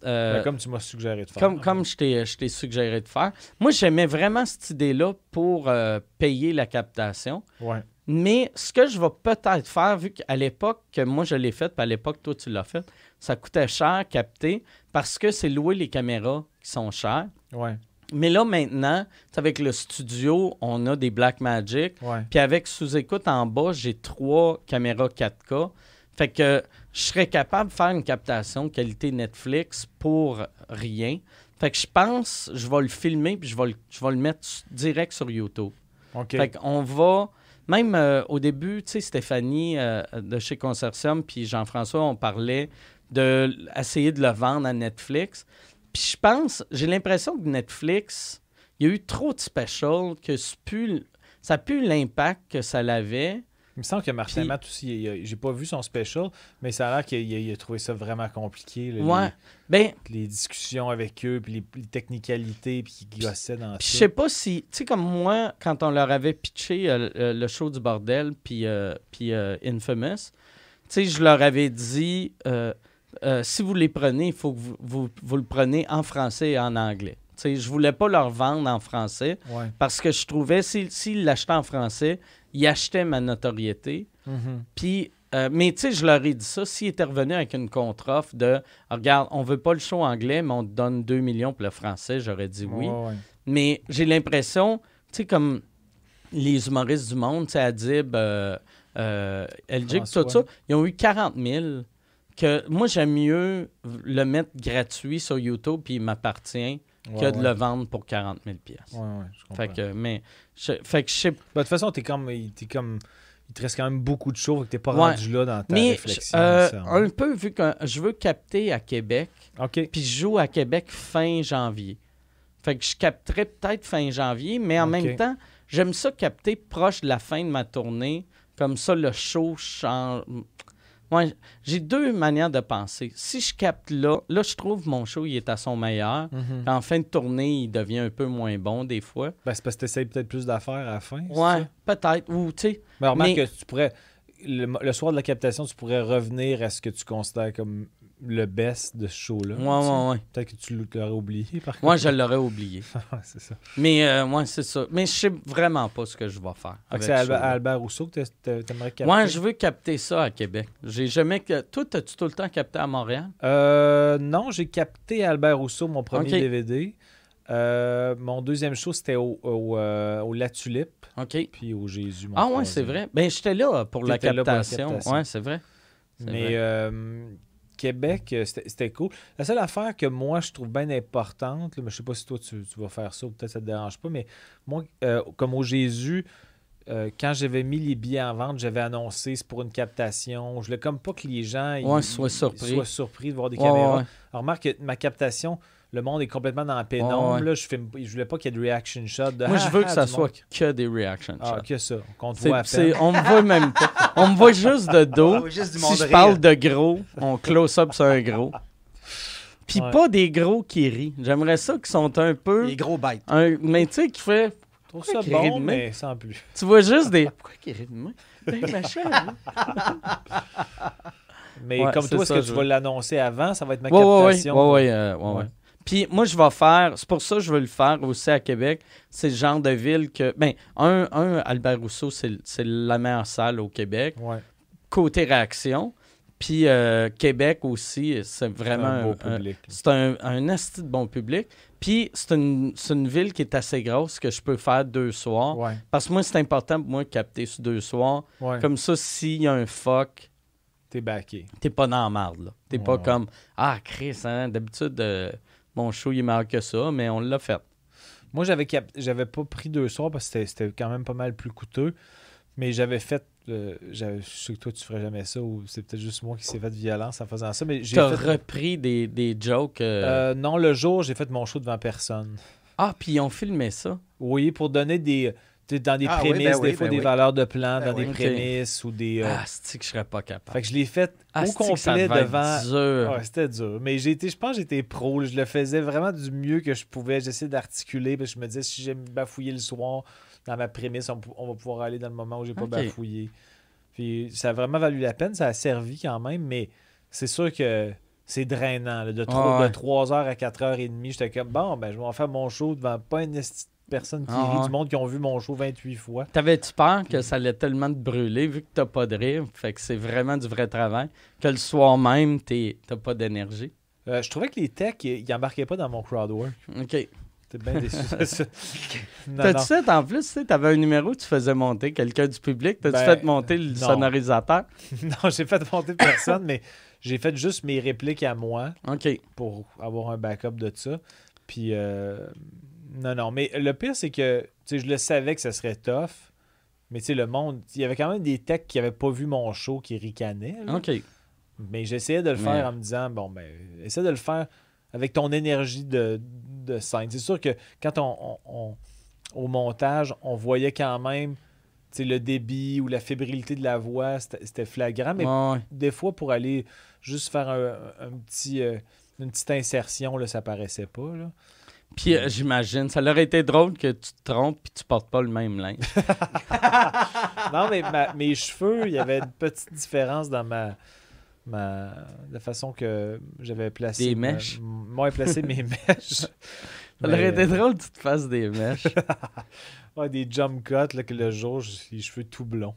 Euh, Ben, Comme tu m'as suggéré de faire. Comme, comme je t'ai je t'ai suggéré de faire. Moi, j'aimais vraiment cette idée-là pour euh, payer la captation. Ouais. Mais ce que je vais peut-être faire, vu qu'à l'époque que moi je l'ai fait, puis à l'époque toi tu l'as fait, ça coûtait cher capter parce que c'est louer les caméras qui sont chères. Ouais. Mais là maintenant, avec le studio, on a des Blackmagic. Ouais. Puis avec sous-écoute en bas, j'ai trois caméras 4K. Fait que je serais capable de faire une captation qualité Netflix pour rien. Fait que je pense, je vais le filmer puis je vais le, je vais le mettre direct sur YouTube. OK. Fait qu'on va, même euh, au début, tu sais, Stéphanie euh, de chez Consortium puis Jean-François, on parlait de l- essayer de le vendre à Netflix. Puis je pense, j'ai l'impression que Netflix, il y a eu trop de specials que plus- ça n'a plus l'impact que ça l'avait. Il me semble que Martin Puis- Matt aussi, j'ai pas vu son special, mais ça a l'air qu'il a, trouvé ça vraiment compliqué. là, Ouais. Ben, Les, discussions avec eux, puis les, les technicalités, puis qui gossaient dans Puis je ça. sais pas si, tu sais, comme moi, quand on leur avait pitché euh, euh, le show du bordel, puis euh, puis, euh, Infamous, tu sais, je leur avais dit, si vous les prenez, il faut que vous, vous, vous le prenez en français et en anglais. Tu sais, je voulais pas leur vendre en français Ouais. parce que je trouvais, s'ils s'ils l'achetaient en français, ils achetaient ma notoriété. Mhm. Puis euh, mais tu sais, je leur ai dit ça. S'ils étaient revenus avec une contre-offre de regarde, on veut pas le show anglais, mais on te donne 2 millions pour le français, j'aurais dit oui. Ouais. Mais j'ai l'impression, tu sais, comme les humoristes du monde, tu sais, Adib, euh, euh, LG, tout ça, ils ont eu 40 000. Que moi, j'aime mieux le mettre gratuit sur YouTube, puis il m'appartient, que de ouais. le vendre pour 40 000 pièces. Ouais, ouais, je comprends. Fait que, mais, je, fait que je sais Bah, de toute façon, t'es comme, t'es comme. Il te reste quand même beaucoup de choses, fait que t'es pas rendu là dans ta Mais réflexion. euh, nécessairement. un peu vu que je veux capter à Québec, puis je joue à Québec fin janvier. Fait que je capterai peut-être fin janvier, mais en même temps, j'aime ça capter proche de la fin de ma tournée. Comme ça, le show change. Ouais, j'ai deux manières de penser. Si je capte là, là, je trouve mon show, il est à son meilleur. Mhm. En fin de tournée, il devient un peu moins bon des fois. Ben, c'est parce que t'essayes peut-être plus d'affaires à la fin. Ouais, peut-être. Ou, tu sais, Mais remarque Mais- que tu pourrais. Le, le soir de la captation, tu pourrais revenir à ce que tu considères comme le best de ce show-là. ouais, ouais, ouais. Peut-être que tu l'aurais oublié, par contre. Moi, je l'aurais oublié. C'est ça. Mais, euh, ouais, c'est ça. Mais je sais vraiment pas ce que je vais faire. C'est ce Albert, Rousseau que t'a- t'a- t'aimerais capter? Moi, je veux capter ça à Québec. J'ai jamais. Toi, as-tu tout le temps capté à Montréal? Euh, non, j'ai capté Albert Rousseau, mon premier. DVD. Euh, mon deuxième show, c'était au, au, euh, au La Tulipe, OK. puis au Jésus. mon Ah, ouais, c'est vrai. Ben, j'étais là pour la T'étais là pour la captation. captation. Ouais, c'est vrai. Mais euh, Québec, euh, c'était cool. La seule affaire que moi, je trouve bien importante, là, mais je sais pas si toi, tu, tu vas faire ça ou peut-être ça te dérange pas, mais moi, euh, comme au Jésus, euh, quand j'avais mis les billets en vente, j'avais annoncé c'est pour une captation. Je voulais comme pas que les gens ils- soient surpris. soient surpris de voir des Ouais, caméras. ouais, ouais. Alors, remarque que ma captation, le monde est complètement dans la pénombre. Ouais, ouais. Là, je, filme- je voulais pas qu'il y ait de reaction shot. De, Moi, Ah, je veux ah, que ça du soit monde. que des reaction Ah, shots. que ça. Qu'on te voit à peine. on me voit même pas. On me voit juste de dos. Juste si je rire. parle de gros, on close up sur un gros. Puis Ouais. pas des gros qui rient. J'aimerais ça qui sont un peu. Les gros bêtes. un- mais tu sais, qui fait. Je trouve ça Pourquoi bon, mais sans plus. Tu vois juste des. Pourquoi qu'il rit de moi? Ben, machin, hein? Mais Ouais, comme toi, est-ce ça, que je tu veux. vas l'annoncer avant? Ça va être ma Ouais, captation. ouais, Ouais. ouais. Puis moi, je vais faire, c'est pour ça que je veux le faire aussi à Québec. C'est le genre de ville que, ben, un, un Albert Rousseau, c'est la meilleure salle au Québec. Ouais. Côté réaction. Puis euh, Québec aussi, c'est vraiment un beau public. c'est un, un asti de bon public. Puis c'est une, une ville qui est assez grosse que je peux faire deux soirs. Ouais. Parce que moi, c'est important pour moi de capter sur deux soirs. Ouais. Comme ça, s'il y a un fuck, T'es backé. t'es pas dans la marde. là. T'es Ouais, pas comme Ah, Chris, hein, d'habitude, euh, mon show il est meilleur que ça, mais on l'a fait. Moi, j'avais cap- j'avais pas pris deux soirs parce que c'était- quand même pas mal plus coûteux. Mais j'avais fait. euh, j'avais- je sais que toi, tu ferais jamais ça ou c'est peut-être juste moi qui s'est fait de violence en faisant ça. Mais j'ai T'as fait. repris des, des jokes. euh, Euh, non, le jour, j'ai fait mon show devant personne. Ah, puis ils ont filmé ça? Oui, pour donner des. Dans des Ah oui, prémices, ben oui, des fois ben des oui. valeurs de plan, Ben dans des prémices ou des. euh, Ah, c'est que je serais pas capable? Fait que je l'ai fait Ah, au ça complet devant. dur? Ouais, c'était dur. Mais j'ai été, je pense que j'étais pro. là. Je le faisais vraiment du mieux que je pouvais. J'essayais d'articuler. Parce que je me disais, si j'ai bafouillé le soir dans ma prémisse, on, va pouvoir aller dans le moment où j'ai pas bafouillé. Puis ça a vraiment valu la peine. Ça a servi quand même. Mais c'est sûr que c'est drainant. là. De, trop, Ah ouais. de 3h à 4h30, j'étais comme, bon, ben, je vais en faire mon show devant pas une esti de personne qui Ah rit, ouais. du monde qui ont vu mon show 28 fois. T'avais-tu peur que ça allait tellement te brûler vu que t'as pas de rire? Fait que c'est vraiment du vrai travail. Que le soir même, t'as pas d'énergie? Euh, je trouvais que les techs, ils embarquaient pas dans mon crowdwork. OK. T'es bien déçu. T'as-tu fait en plus, tu sais, t'avais un numéro, tu faisais monter quelqu'un du public. T'as-tu Ben, fait monter le non. sonorisateur? Non, j'ai fait monter personne, mais j'ai fait juste mes répliques à moi OK. pour avoir un backup de ça. Puis, euh, non, non. Mais le pire, c'est que, je le savais que ça serait tough. Mais, tu sais, le monde, il y avait quand même des techs qui n'avaient pas vu mon show qui ricanaient. là. OK. Mais j'essayais de le faire en me disant, bon, ben, essaie de le faire avec ton énergie de, de scène. C'est sûr que quand on, on- on- au montage, on voyait quand même, le débit ou la fébrilité de la voix, c'était flagrant. Mais ouais. des fois, pour aller juste faire un, un petit, euh, une petite insertion, là, ça paraissait pas. Là. Puis euh, j'imagine, ça aurait été drôle que tu te trompes puis tu portes pas le même linge. Non, mais ma- mes cheveux, il y avait une petite différence dans ma. ma la façon que j'avais placé. Des mèches? Moi, placé mes mèches. Ça Mais, aurait été euh, drôle que tu te fasses des mèches. ouais, des jump cuts, là, que le jour, j'ai les cheveux tout blonds.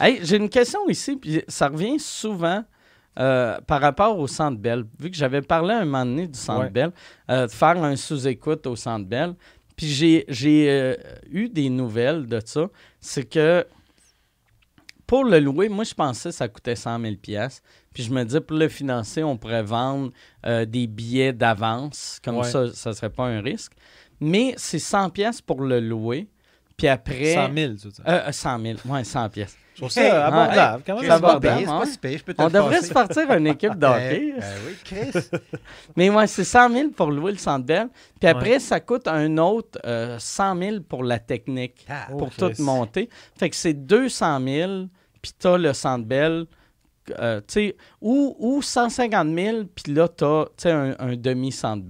Hey, j'ai une question ici, puis ça revient souvent euh, par rapport au Centre Bell. Vu que j'avais parlé un moment donné du Centre Ouais. Bell, euh, de faire un sous-écoute au Centre Bell, puis j'ai, euh, eu des nouvelles de ça. C'est que pour le louer, moi, je pensais que ça coûtait 100 000 Puis je me disais, pour le financer, on pourrait vendre des billets d'avance. Comme Ouais. ça, ça serait pas un risque. Mais c'est 100 pour le louer. Puis après... 100 000, tout ça. Euh, 100 000. Oui, 100 pièces. Je trouve ça abordable. Quand même, va pas bien, pire, c'est ouais. pas si pire, je peux te On devrait se partir une équipe de hockey. Euh, euh, oui, Chris. Mais ouais, c'est 100 000 pour louer le Centre Bell. Puis après, ça coûte un autre euh, 100 000 pour la technique, Ah, pour Chris. tout monter. Fait que c'est 200 000, puis t'as le Centre euh, tu sais, ou, ou 150 000, puis là, t'as, tu sais, un, un demi-Centre.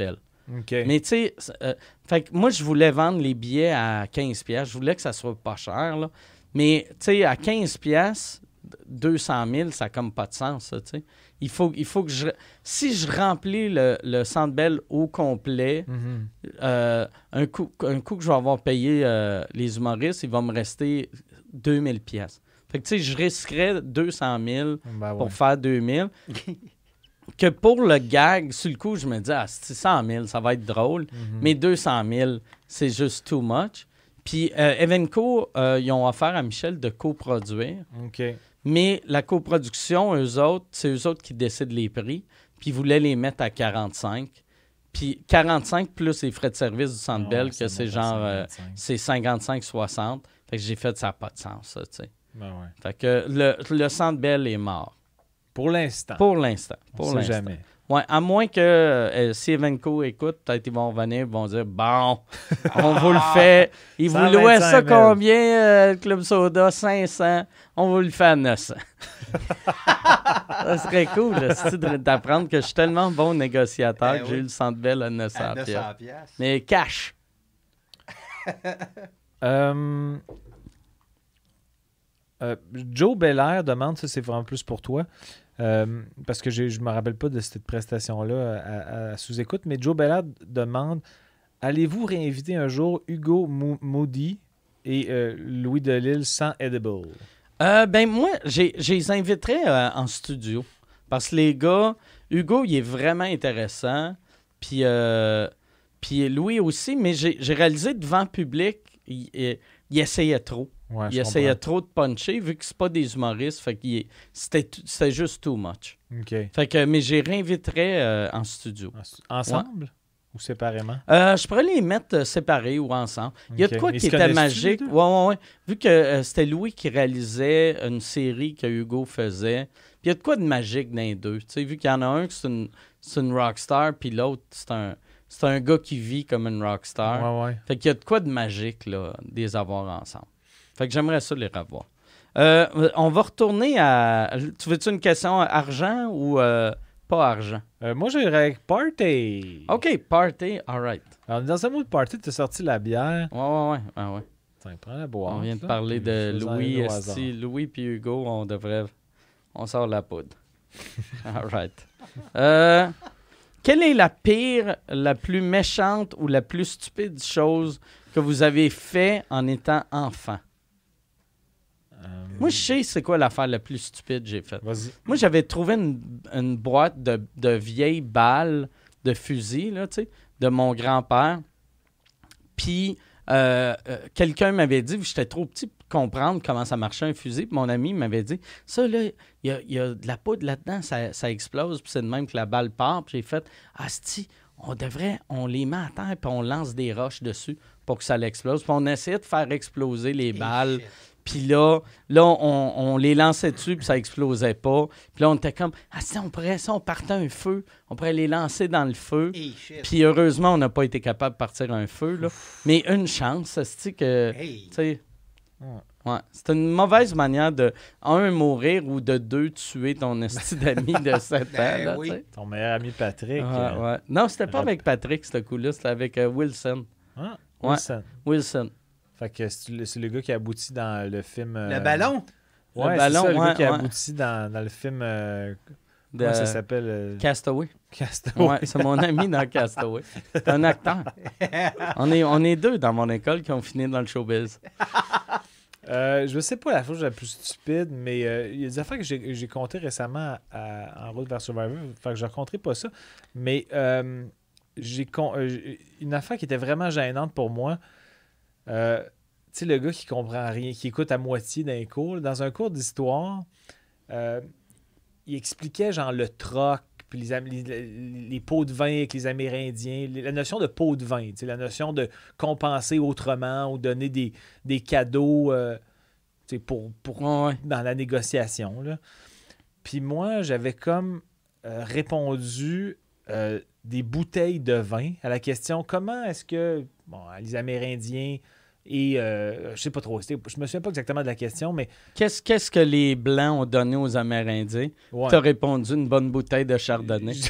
Mais tu sais, euh, fait que moi, je voulais vendre les billets à 15 pièces. Je voulais que ça soit pas cher, là. Mais tu sais, à 15 pièces, 200 000, ça n'a comme pas de sens, ça, tu sais. Il faut, il faut que je... Si je remplis le, le Centre Bell au complet, Mhm. euh, un, coup, un coup que je vais avoir payé euh, les humoristes, il va me rester 2000 pièces. Fait que tu sais, je risquerais 200 000 Ben ouais. pour faire 2000. que pour le gag, sur le coup, je me dis, ah, c'est 100 000, ça va être drôle. Mhm. Mais 200 000, c'est juste too much. Puis euh, Evenco, euh, ils ont offert à Michel de coproduire. OK. Mais la coproduction, eux autres, c'est eux autres qui décident les prix. Puis ils voulaient les mettre à 45. Puis 45 plus les frais de service du Centre Ah Bell, que c'est genre, euh, 55. c'est 55-60. Fait que j'ai fait, ça n'a pas de sens, ça, tu sais. Ben ouais. Fait que le, le Centre Bell est mort. Pour l'instant. Pour l'instant. Pour l'instant. jamais. Ouais, à moins que euh, si Evenco écoute, peut-être ils vont revenir ils vont dire Bon, on vous le fait. Ils vous 125 louaient ça 000. combien, euh, le Club Soda? 500. On vous le fait à 900. ça serait cool d'apprendre que je suis tellement bon négociateur Ben que oui. j'ai eu le centre belle à 900. À piastres. 900 piastres. Mais cash. Euh, euh, Joe Belair demande, ça c'est vraiment plus pour toi, euh, parce que je ne me rappelle pas de cette prestation-là à, sous-écoute, mais Joe Belair d- demande Allez-vous réinviter un jour Hugo Moody et euh, Louis Delisle sans Edible? Euh, ben moi, j'ai, les inviterais en studio. Parce que les gars, Hugo, il est vraiment intéressant. Puis, puis Louis aussi, mais j'ai, réalisé devant public, il- il essayait trop. Ouais, il essayait trop de puncher, vu que c'est pas des humoristes. Fait est- c'était, juste too much. Fait que, mais j'ai réinviterais euh, en studio. En- Ensemble? Ou séparément? Euh, je pourrais les mettre euh, séparés ou ensemble. Il y a de quoi qui était magique? Ouais, ouais, ouais. Vu que euh, c'était Louis qui réalisait une série que Hugo faisait. Puis il y a de quoi de magique dans les deux. Vu qu'il y en a un qui c'est une, c'est une rockstar, puis l'autre, c'est un, c'est un gars qui vit comme une rockstar. Ouais, ouais. Fait qu'il y a de quoi de magique, là, de les avoir ensemble. Fait que j'aimerais ça les revoir. Euh, on va retourner à. Tu veux-tu une question argent ou euh, pas argent? Euh, moi, j'irais Party. OK, party, all right. Alors, dans un mot de Party, tu as sorti la bière. Ouais, ouais, ouais. ouais, ouais. Tiens, prends la boîte. On vient de là, parler de Louis, hasard. Louis puis Hugo, on devrait... On sort la poudre. All right. Euh, quelle est la pire, la plus méchante ou la plus stupide chose que vous avez fait en étant enfant? Euh, Moi, je sais c'est quoi l'affaire la plus stupide que j'ai faite. Moi, j'avais trouvé une, une boîte de, de vieilles balles de fusil, là, tu sais, de mon grand-père. Puis, euh, euh, quelqu'un m'avait dit, j'étais trop petit pour comprendre comment ça marchait un fusil. Puis mon ami m'avait dit, ça, là, il y a, il y a de la poudre là-dedans, ça, ça explose, puis c'est de même que la balle part. Puis j'ai fait, Asti, on devrait, on les met à terre, puis on lance des roches dessus pour que ça l'explose. Puis on essayait de faire exploser les balles. Puis là, là on, on les lançait dessus, puis ça explosait pas. Puis là, on était comme, ah, si on pourrait, si on partait un feu, on pourrait les lancer dans le feu. Hey, shit. Puis heureusement, on n'a pas été capable de partir un feu, là. Mais une chance, c'est que, Hey. Ouais. c'est une mauvaise manière de, un, mourir ou de deux, tuer ton esti d'ami de 7 ans, Ben là, oui. Ton meilleur ami Patrick. Ouais, euh, ouais. Non, c'était pas Rap- avec Patrick, ce coup-là, c'était avec euh, Wilson. ah, Ouais. Wilson. Fait que c'est le, gars qui aboutit dans le film. euh, Le ballon? Ouais, Le ballon, c'est ça, le ouais, gars qui ouais. aboutit dans, dans le film. euh, De comment ça s'appelle euh, Castaway. Castaway. Ouais, c'est mon ami dans Castaway. C'est un acteur. On est, on est deux dans mon école qui ont fini dans le showbiz. Euh, je sais pas la chose la plus stupide, mais euh, il y a des affaires que j'ai j'ai comptées récemment à- en route vers Survivor. Fait que je ne raconterai pas ça. Mais euh, j'ai con- euh, j'ai- une affaire qui était vraiment gênante pour moi. Euh, tu sais, le gars qui comprend rien, qui écoute à moitié d'un cours. Dans un cours d'histoire, euh, il expliquait genre le troc, puis les, les, les pots de vin avec les Amérindiens, la notion de pot de vin, la notion de compenser autrement ou donner des, des cadeaux euh, pour, pour, Ouais, ouais. dans la négociation. Là. Puis moi, j'avais comme euh, répondu euh, des bouteilles de vin à la question comment est-ce que bon, les Amérindiens et euh, je sais pas trop, je me souviens pas exactement de la question, mais Qu'est-ce qu'est-ce que les Blancs ont donné aux Amérindiens? ouais. Tu as répondu une bonne bouteille de chardonnay.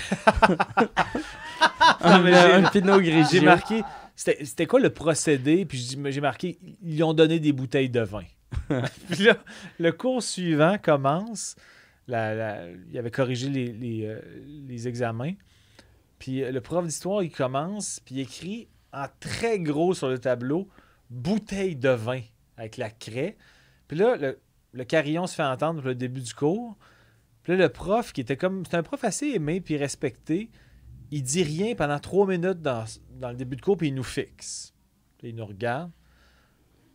Un, j'ai- un pinot J'ai grigio. marqué, c'était c'était quoi le procédé? Puis j'ai marqué, ils ont donné des bouteilles de vin. Puis là, le cours suivant commence. La, la- il avait corrigé les, les, euh, les examens. Puis euh, le prof d'histoire, il commence, puis il écrit en très gros sur le tableau bouteille de vin avec la craie. Puis là, le, le carillon se fait entendre pour le début du cours. Puis là, le prof, qui était comme. C'est un prof assez aimé puis respecté, il dit rien pendant trois minutes dans, dans le début de cours, puis il nous fixe. Puis il nous regarde.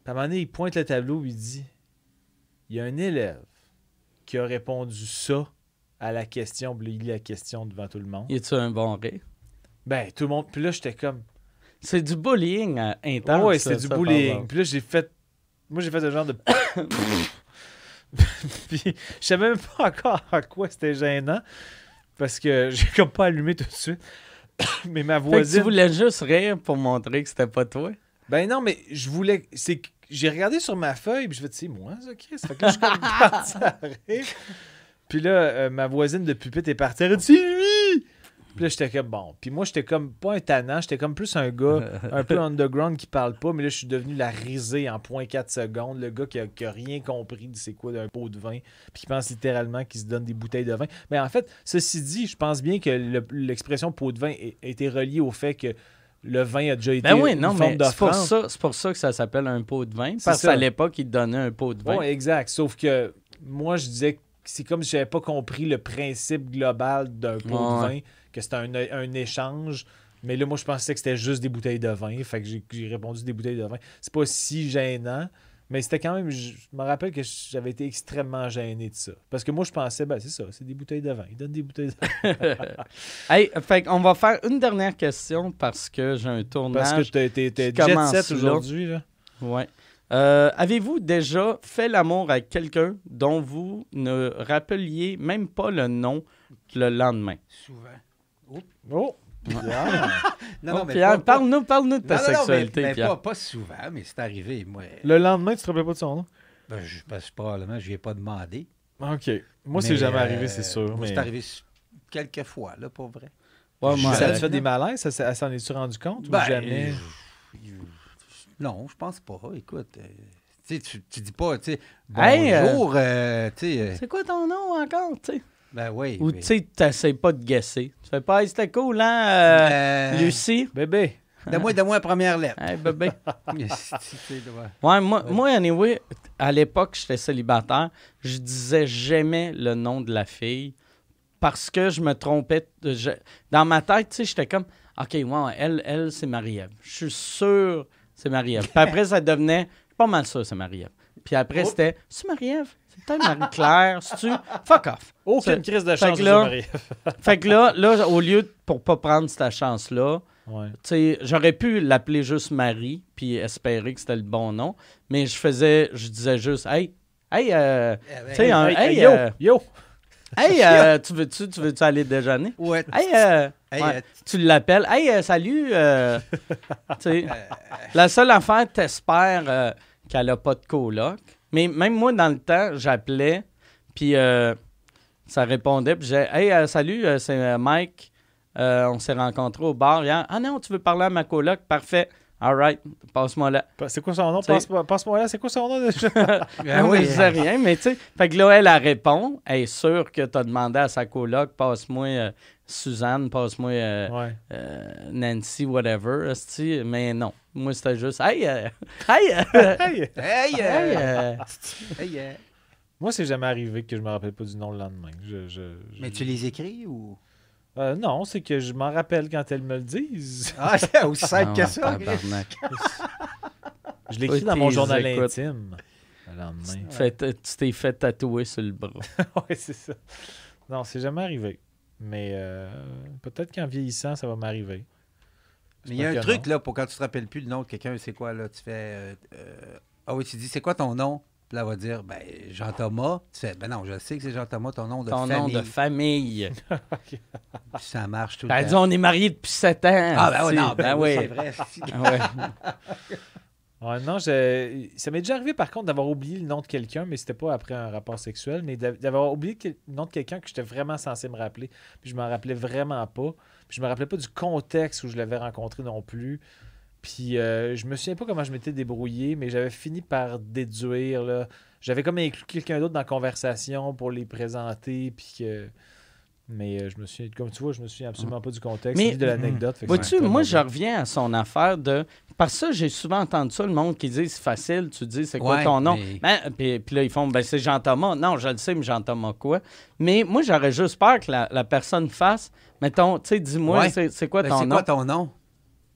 Puis à un moment donné, il pointe le tableau, il dit Il y a un élève qui a répondu ça à la question, puis il lit la question devant tout le monde. Y a-tu un bon rire? Ben, tout le monde. Puis là, j'étais comme C'est du bullying euh, intense. ouais, c'est du ça, bullying. Puis là, j'ai fait. Moi, j'ai fait ce genre de. Puis, je savais même pas encore à quoi c'était gênant. Parce que j'ai comme pas allumé tout de suite. Mais ma Fait que voisine. tu voulais juste rire pour montrer que c'était pas toi? Ben non, mais je voulais. C'est j'ai regardé sur ma feuille, puis je fais, c'est moi, ça, Chris. Fait que là, je suis comme parti à rire. Puis là, euh, ma voisine de pupitre est partie. Elle dit! Puis là, j'étais comme, bon. Puis moi, j'étais comme, pas un tannant, j'étais comme plus un gars un peu underground qui parle pas, mais là, je suis devenu la risée en 0.4 secondes. Le gars qui a, qui a rien compris de c'est quoi d'un pot de vin, puis qui pense littéralement qu'il se donne des bouteilles de vin. Mais en fait, ceci dit, je pense bien que le- l'expression pot de vin a, été reliée au fait que le vin a déjà été Ben oui, une non, forme mais c'est pour, ça, c'est pour ça que ça s'appelle un pot de vin. C'est Parce qu'à l'époque, ils te donnaient un pot de vin. Oui, exact. Sauf que moi, je disais que c'est comme si j'avais pas compris le principe global d'un pot de vin, que c'était un, un échange. Mais là, moi, je pensais que c'était juste des bouteilles de vin. Fait que j'ai répondu des bouteilles de vin. C'est pas si gênant. Mais c'était quand même. Je me rappelle que j'avais été extrêmement gêné de ça. Parce que moi, je pensais, ben, c'est ça, c'est des bouteilles de vin. Ils donnent des bouteilles de vin. Hey, fait qu'on va faire une dernière question parce que j'ai un Parce que tournage. t'es jet set aujourd'hui. là. Ouais. Euh, Avez-vous déjà fait l'amour avec quelqu'un dont vous ne rappeliez même pas le nom le lendemain? Souvent. Oh! Pierre. Non, Oh, non, mais Pierre, pas- pas- parle-nous parle de ta Non, non, non, mais- sexualité, mais Pierre. pas, pas souvent, mais c'est arrivé. Moi, Le lendemain, tu te rappelais pas de son nom? ben, je, parce que probablement, je lui ai pas demandé. OK. Moi, c'est Mais, jamais euh, arrivé, c'est sûr. moi, mais- C'est arrivé s- quelques fois, là, pour vrai. Ouais, moi, ça euh, a fait des malaises? Ça, ça- elle s'en est-tu rendu compte Ben, ou jamais? je- je- non, je pense pas. Écoute, euh, tu sais, tu, tu dis pas, tu sais, Hey, euh, bonjour, euh, tu sais, euh, C'est quoi ton nom encore, tu sais? Ben oui. Ou tu sais, t'essayes pas de guesser. Tu fais pas, hey, c'était cool, hein, euh, Euh, Lucie? Bébé. Donne-moi donne-moi la première lettre. Hey, bébé. Ouais. Moi, moi, anyway, à l'époque, j'étais célibataire. Je disais jamais le nom de la fille parce que je me trompais. je- dans ma tête, tu sais, j'étais comme, OK, ouais, elle, elle c'est Marie-Ève. Je suis sûr c'est Marie-Ève. Puis après, ça devenait, pas mal sûr c'est Marie-Ève. Puis après, c'était, c'est Marie-Ève? C'est peut-être Marie-Claire? C'est-tu? Fuck off. Aucune C'est- crise de fait chance, que là-. Fait que là, là, au lieu, de- pour pas prendre cette chance-là, Ouais. tu j'aurais pu l'appeler juste Marie, puis espérer que c'était le bon nom, mais je faisais, je disais juste, hey, hey, euh, tu sais, un- Hey, hey, hey, yo, euh, yo. hey, euh, tu veux-tu, tu veux-tu aller déjeuner? Ouais. Hey, euh, Hey, ouais, euh, tu l'appelles, hey, euh, salut, tu la seule affaire, t'espères qu'elle a pas de coloc, mais même moi, dans le temps, j'appelais, puis euh, ça répondait, puis j'ai, hey, euh, salut, euh, c'est Mike, on s'est rencontrés au bar hier. Ah non, tu veux parler à ma coloc? Parfait. All right, passe-moi là. C'est quoi son nom? Sais- Passe- Passe-moi là, c'est quoi son nom déjà? Ben oui, oui. je disais rien, mais tu sais. Fait que là, elle, elle répond. Elle est sûre que tu as demandé à sa coloc, passe-moi euh, Suzanne, passe-moi euh, ouais. euh, Nancy, whatever. Mais non. Moi, c'était juste, hey, euh, hey, euh, Hey! Hey, hey, hey. Moi, c'est jamais arrivé que je me rappelle pas du nom le lendemain. Je, je- je- Mais tu les écris ou? Euh, non, c'est que je m'en rappelle quand elles me le disent. Ah, c'est aussi simple Ah, que ça. tabarnak. Je l'écris Oui, dans mon journal intime. Le lendemain. Fait- tu t'es fait tatouer sur le bras. ouais, c'est ça. Non, c'est jamais arrivé. Mais euh, peut-être qu'en vieillissant, ça va m'arriver. Mais il y a un truc, là, pour quand tu te rappelles plus le nom de quelqu'un, c'est quoi, là? Tu fais. euh, euh, ah oui, tu dis, c'est quoi ton nom? Puis là, elle va dire, ben, Jean-Thomas. Tu fais, ben non, je sais que c'est Jean-Thomas, ton nom de Ton nom famille. de famille. Puis ça marche tout Ben, le temps. on est mariés depuis 7 ans. Ah, ben oui, non, ben, oui, oui. c'est vrai. Ah ouais. Ouais, non, je- ça m'est déjà arrivé par contre d'avoir oublié le nom de quelqu'un, mais c'était pas après un rapport sexuel, mais d'av- d'avoir oublié le nom de quelqu'un que j'étais vraiment censé me rappeler. Puis je m'en rappelais vraiment pas. Puis je me rappelais pas du contexte où je l'avais rencontré non plus. Puis euh, je me souviens pas comment je m'étais débrouillé, mais j'avais fini par déduire. là. J'avais comme inclus quelqu'un d'autre dans la conversation pour les présenter. Puis que. Mais euh, je me souviens, comme tu vois, je me souviens absolument pas du contexte Mais- ni de l'anecdote. Vois-tu, c'est pas moi, je reviens à son affaire de. Parce que ça, j'ai souvent entendu ça, le monde qui dit c'est facile, tu dis c'est quoi Ouais, ton nom? mais- Ben, puis, puis là, ils font ben c'est Jean-Thomas. Non, je le sais, mais Jean-Thomas quoi? Mais moi, j'aurais juste peur que la, la personne fasse. Mettons, tu sais, dis-moi, Ouais. c'est, c'est quoi Ben, ton c'est nom? quoi ton nom?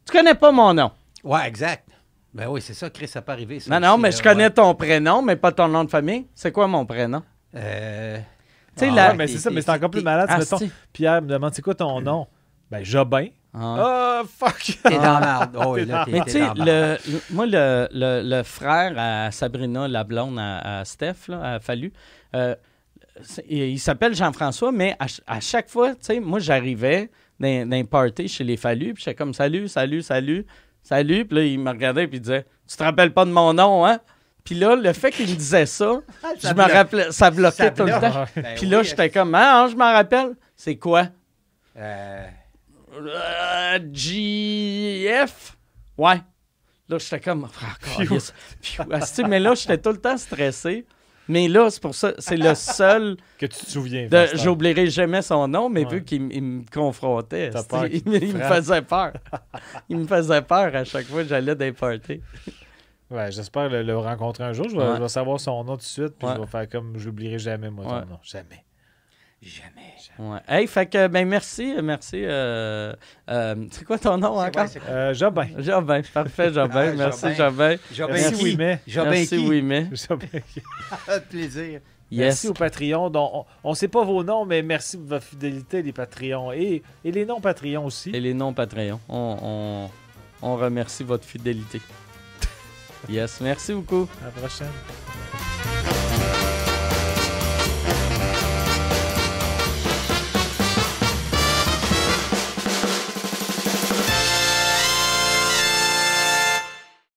Tu connais pas mon nom. Ouais, exact. Ben oui, c'est ça, Chris, ça peut arriver. ça Non, non, mais là, je connais ouais. ton prénom, mais pas ton nom de famille. C'est quoi mon prénom? Euh... Tu sais, ah, la- Ouais, mais c'est ça, mais c'est encore plus malade. Ah, mettons, Pierre me demande c'est quoi ton nom? Ben, Jobin. Ah. Ah, fuck! T'es dans la. Oh, Mais tu sais, le, le- moi, le, le- le frère à Sabrina, la blonde à, à Steph, là, à Fallu, euh, il, il s'appelle Jean-François, mais à, à chaque fois, tu sais, moi, j'arrivais dans, dans un party chez les Fallu, puis j'étais comme salut, salut, salut, salut. Puis là, il me regardait, puis il disait Tu te rappelles pas de mon nom, hein? Puis là, le fait qu'il me disait ça, je Ça me bloque. rappelais, ça bloquait Ça tout le temps. Ben Puis là, j'étais comme Ah, je m'en rappelle. C'est quoi? euh, Euh, GF? Ouais. Là, j'étais comme. Ah. Phew. Asti, mais là, j'étais tout le temps stressé. Mais là, c'est pour ça, c'est le seul. Que tu te souviens. De, j'oublierai jamais son nom, mais Ouais. vu qu'il me confrontait, T'as asti, peur il, qu'il me- il faisait peur. il me faisait peur à chaque fois que j'allais les parties. Ouais, j'espère le, le rencontrer un jour. Je vais, Ouais. je vais savoir son nom tout de suite. Puis Ouais. je vais faire comme je l'oublierai jamais, moi, ton nom. Jamais. Jamais. Ouais. Hey, fait que, ben merci, merci. euh, euh, c'est quoi ton nom encore? ouais? Euh, Jobin. Jobin, parfait, Jobin. Ah, merci, Jobin. Jobin. Jobin Merci, qui? oui, mais. Jobin Merci, qui? oui, mais. Jobin. De plaisir. Merci Yes. aux Patreons. dont on ne sait pas vos noms, mais merci pour votre fidélité, les Patreons. Et, et les non-Patreons aussi. Et les noms Patreon. On, on, on remercie votre fidélité. Yes, merci beaucoup. À la prochaine.